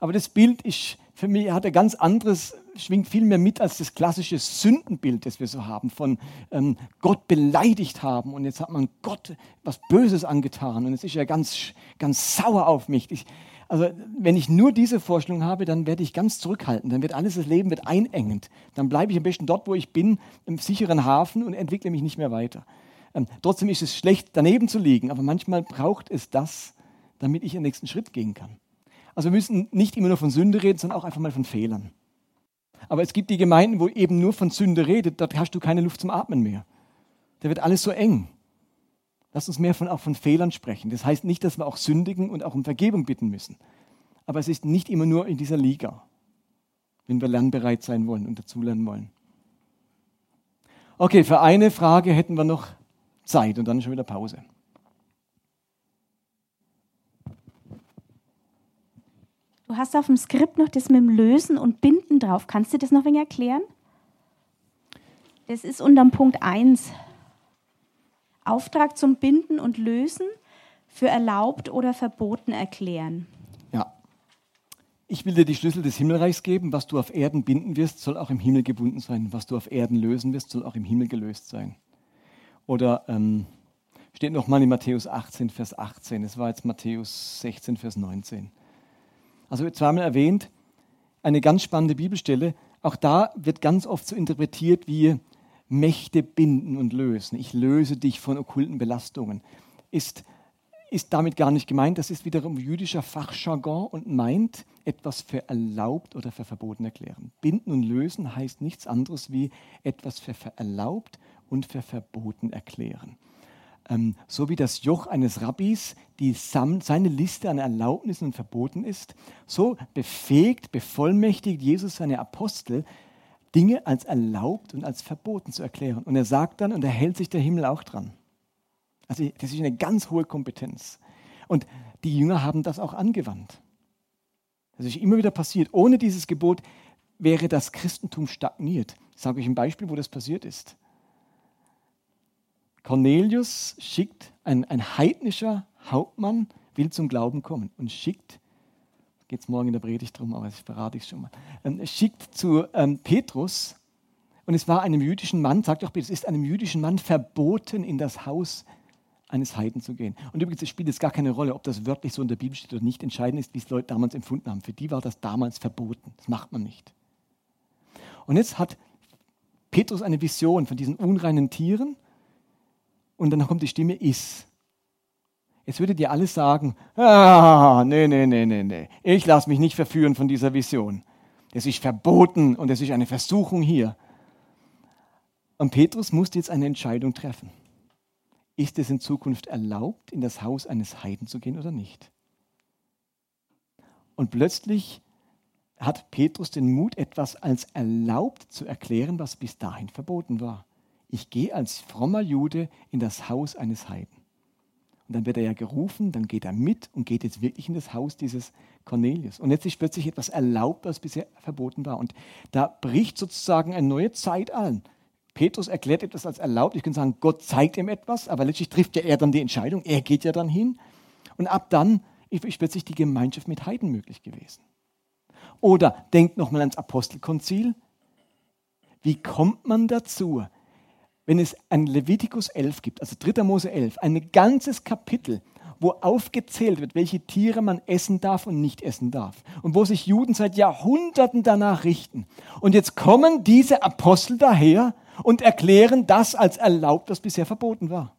Aber das Bild ist für mich hat ein ganz anderes, schwingt viel mehr mit als das klassische Sündenbild, das wir so haben, von ähm, Gott beleidigt haben und jetzt hat man Gott was Böses angetan und jetzt ist er ganz, ganz sauer auf mich. Ich, also wenn ich nur diese Vorstellung habe, dann werde ich ganz zurückhalten. Dann wird alles das Leben wird einengend. Dann bleibe ich am besten dort, wo ich bin, im sicheren Hafen und entwickle mich nicht mehr weiter. Ähm, trotzdem ist es schlecht, daneben zu liegen, aber manchmal braucht es das, damit ich den nächsten Schritt gehen kann. Also wir müssen nicht immer nur von Sünde reden, sondern auch einfach mal von Fehlern. Aber es gibt die Gemeinden, wo eben nur von Sünde redet, dort hast du keine Luft zum Atmen mehr. Da wird alles so eng. Lass uns mehr von, auch von Fehlern sprechen. Das heißt nicht, dass wir auch sündigen und auch um Vergebung bitten müssen. Aber es ist nicht immer nur in dieser Liga, wenn wir lernbereit sein wollen und dazulernen wollen. Okay, für eine Frage hätten wir noch Zeit und dann schon wieder Pause. Du hast auf dem Skript noch das mit dem Lösen und Binden drauf. Kannst du das noch ein wenig erklären? Das ist unter Punkt 1. Auftrag zum Binden und Lösen für erlaubt oder verboten erklären. Ja. Ich will dir die Schlüssel des Himmelreichs geben. Was du auf Erden binden wirst, soll auch im Himmel gebunden sein. Was du auf Erden lösen wirst, soll auch im Himmel gelöst sein. Oder ähm, steht nochmal in Matthäus 18, Vers 18. Es war jetzt Matthäus 16, Vers 19. Also zweimal erwähnt, eine ganz spannende Bibelstelle. Auch da wird ganz oft so interpretiert wie Mächte binden und lösen. Ich löse dich von okkulten Belastungen. Ist, ist damit gar nicht gemeint. Das ist wiederum jüdischer Fachjargon und meint etwas für erlaubt oder für verboten erklären. Binden und lösen heißt nichts anderes wie etwas für erlaubt und für verboten erklären. ähm, so wie das Joch eines Rabbis die seine Liste an Erlaubnissen und Verboten ist, so befähigt, bevollmächtigt Jesus seine Apostel, Dinge als erlaubt und als verboten zu erklären. Und er sagt dann, und er hält sich der Himmel auch dran. Also das ist eine ganz hohe Kompetenz. Und die Jünger haben das auch angewandt. Das ist immer wieder passiert. Ohne dieses Gebot wäre das Christentum stagniert. Ich sage euch ein Beispiel, wo das passiert ist. Cornelius schickt, ein, ein heidnischer Hauptmann will zum Glauben kommen und schickt, geht es morgen in der Predigt drum, aber das verrate ich schon mal, ähm, schickt zu ähm, Petrus und es war einem jüdischen Mann, sagt doch, es ist einem jüdischen Mann verboten, in das Haus eines Heiden zu gehen. Und übrigens, es spielt jetzt gar keine Rolle, ob das wörtlich so in der Bibel steht oder nicht. Entscheidend ist, wie es Leute damals empfunden haben. Für die war das damals verboten. Das macht man nicht. Und jetzt hat Petrus eine Vision von diesen unreinen Tieren und dann kommt die Stimme, iss. Jetzt würdet ihr alles sagen, ah, nee, nee, nee, nee, nee. Ich lasse mich nicht verführen von dieser Vision. Das ist verboten und das ist eine Versuchung hier. Und Petrus musste jetzt eine Entscheidung treffen ist es in Zukunft erlaubt, in das Haus eines Heiden zu gehen oder nicht? Und plötzlich hat Petrus den Mut, etwas als erlaubt zu erklären, was bis dahin verboten war. Ich gehe als frommer Jude in das Haus eines Heiden. Und dann wird er ja gerufen, dann geht er mit und geht jetzt wirklich in das Haus dieses Cornelius. Und jetzt ist plötzlich etwas erlaubt, was bisher verboten war. Und da bricht sozusagen eine neue Zeit an. Petrus erklärt etwas als erlaubt. Ich könnte sagen, Gott zeigt ihm etwas, aber letztlich trifft ja er dann die Entscheidung. Er geht ja dann hin. Und ab dann ist plötzlich die Gemeinschaft mit Heiden möglich gewesen. Oder denkt nochmal ans Apostelkonzil. Wie kommt man dazu, wenn es ein Levitikus 11 gibt, also 3. Mose 11, ein ganzes Kapitel, wo aufgezählt wird, welche Tiere man essen darf und nicht essen darf. Und wo sich Juden seit Jahrhunderten danach richten. Und jetzt kommen diese Apostel daher und erklären das als erlaubt, was bisher verboten war.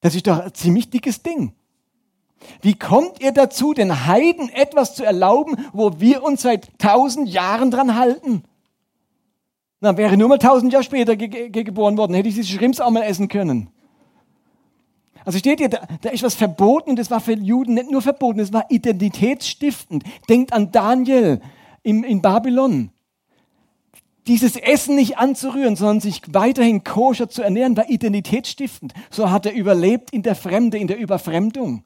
Das ist doch ein ziemlich dickes Ding. Wie kommt ihr dazu, den Heiden etwas zu erlauben, wo wir uns seit tausend Jahren dran halten? Na, wäre nur mal tausend Jahre später ge ge geboren worden, hätte ich diese Schrimps auch mal essen können. Also steht ihr, da, da ist was verboten und das war für Juden nicht nur verboten, es war identitätsstiftend. Denkt an Daniel im, in Babylon dieses Essen nicht anzurühren, sondern sich weiterhin koscher zu ernähren, war identitätsstiftend. So hat er überlebt in der Fremde, in der Überfremdung.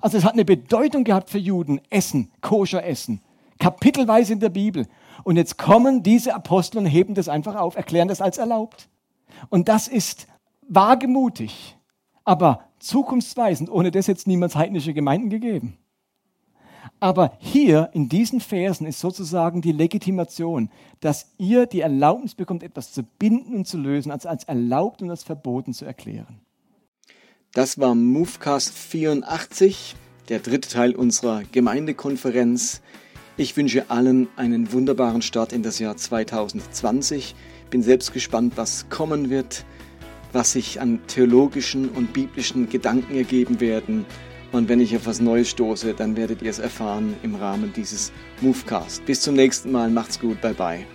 Also es hat eine Bedeutung gehabt für Juden, Essen, koscher Essen. Kapitelweise in der Bibel. Und jetzt kommen diese Apostel und heben das einfach auf, erklären das als erlaubt. Und das ist wagemutig, aber zukunftsweisend. Ohne das hätte es niemals heidnische Gemeinden gegeben. Aber hier in diesen Versen ist sozusagen die Legitimation, dass ihr die Erlaubnis bekommt, etwas zu binden und zu lösen, als als erlaubt und als verboten zu erklären. Das war Movecast 84, der dritte Teil unserer Gemeindekonferenz. Ich wünsche allen einen wunderbaren Start in das Jahr 2020. Bin selbst gespannt, was kommen wird, was sich an theologischen und biblischen Gedanken ergeben werden und wenn ich auf was Neues stoße, dann werdet ihr es erfahren im Rahmen dieses Movecast. Bis zum nächsten Mal, macht's gut, bye bye.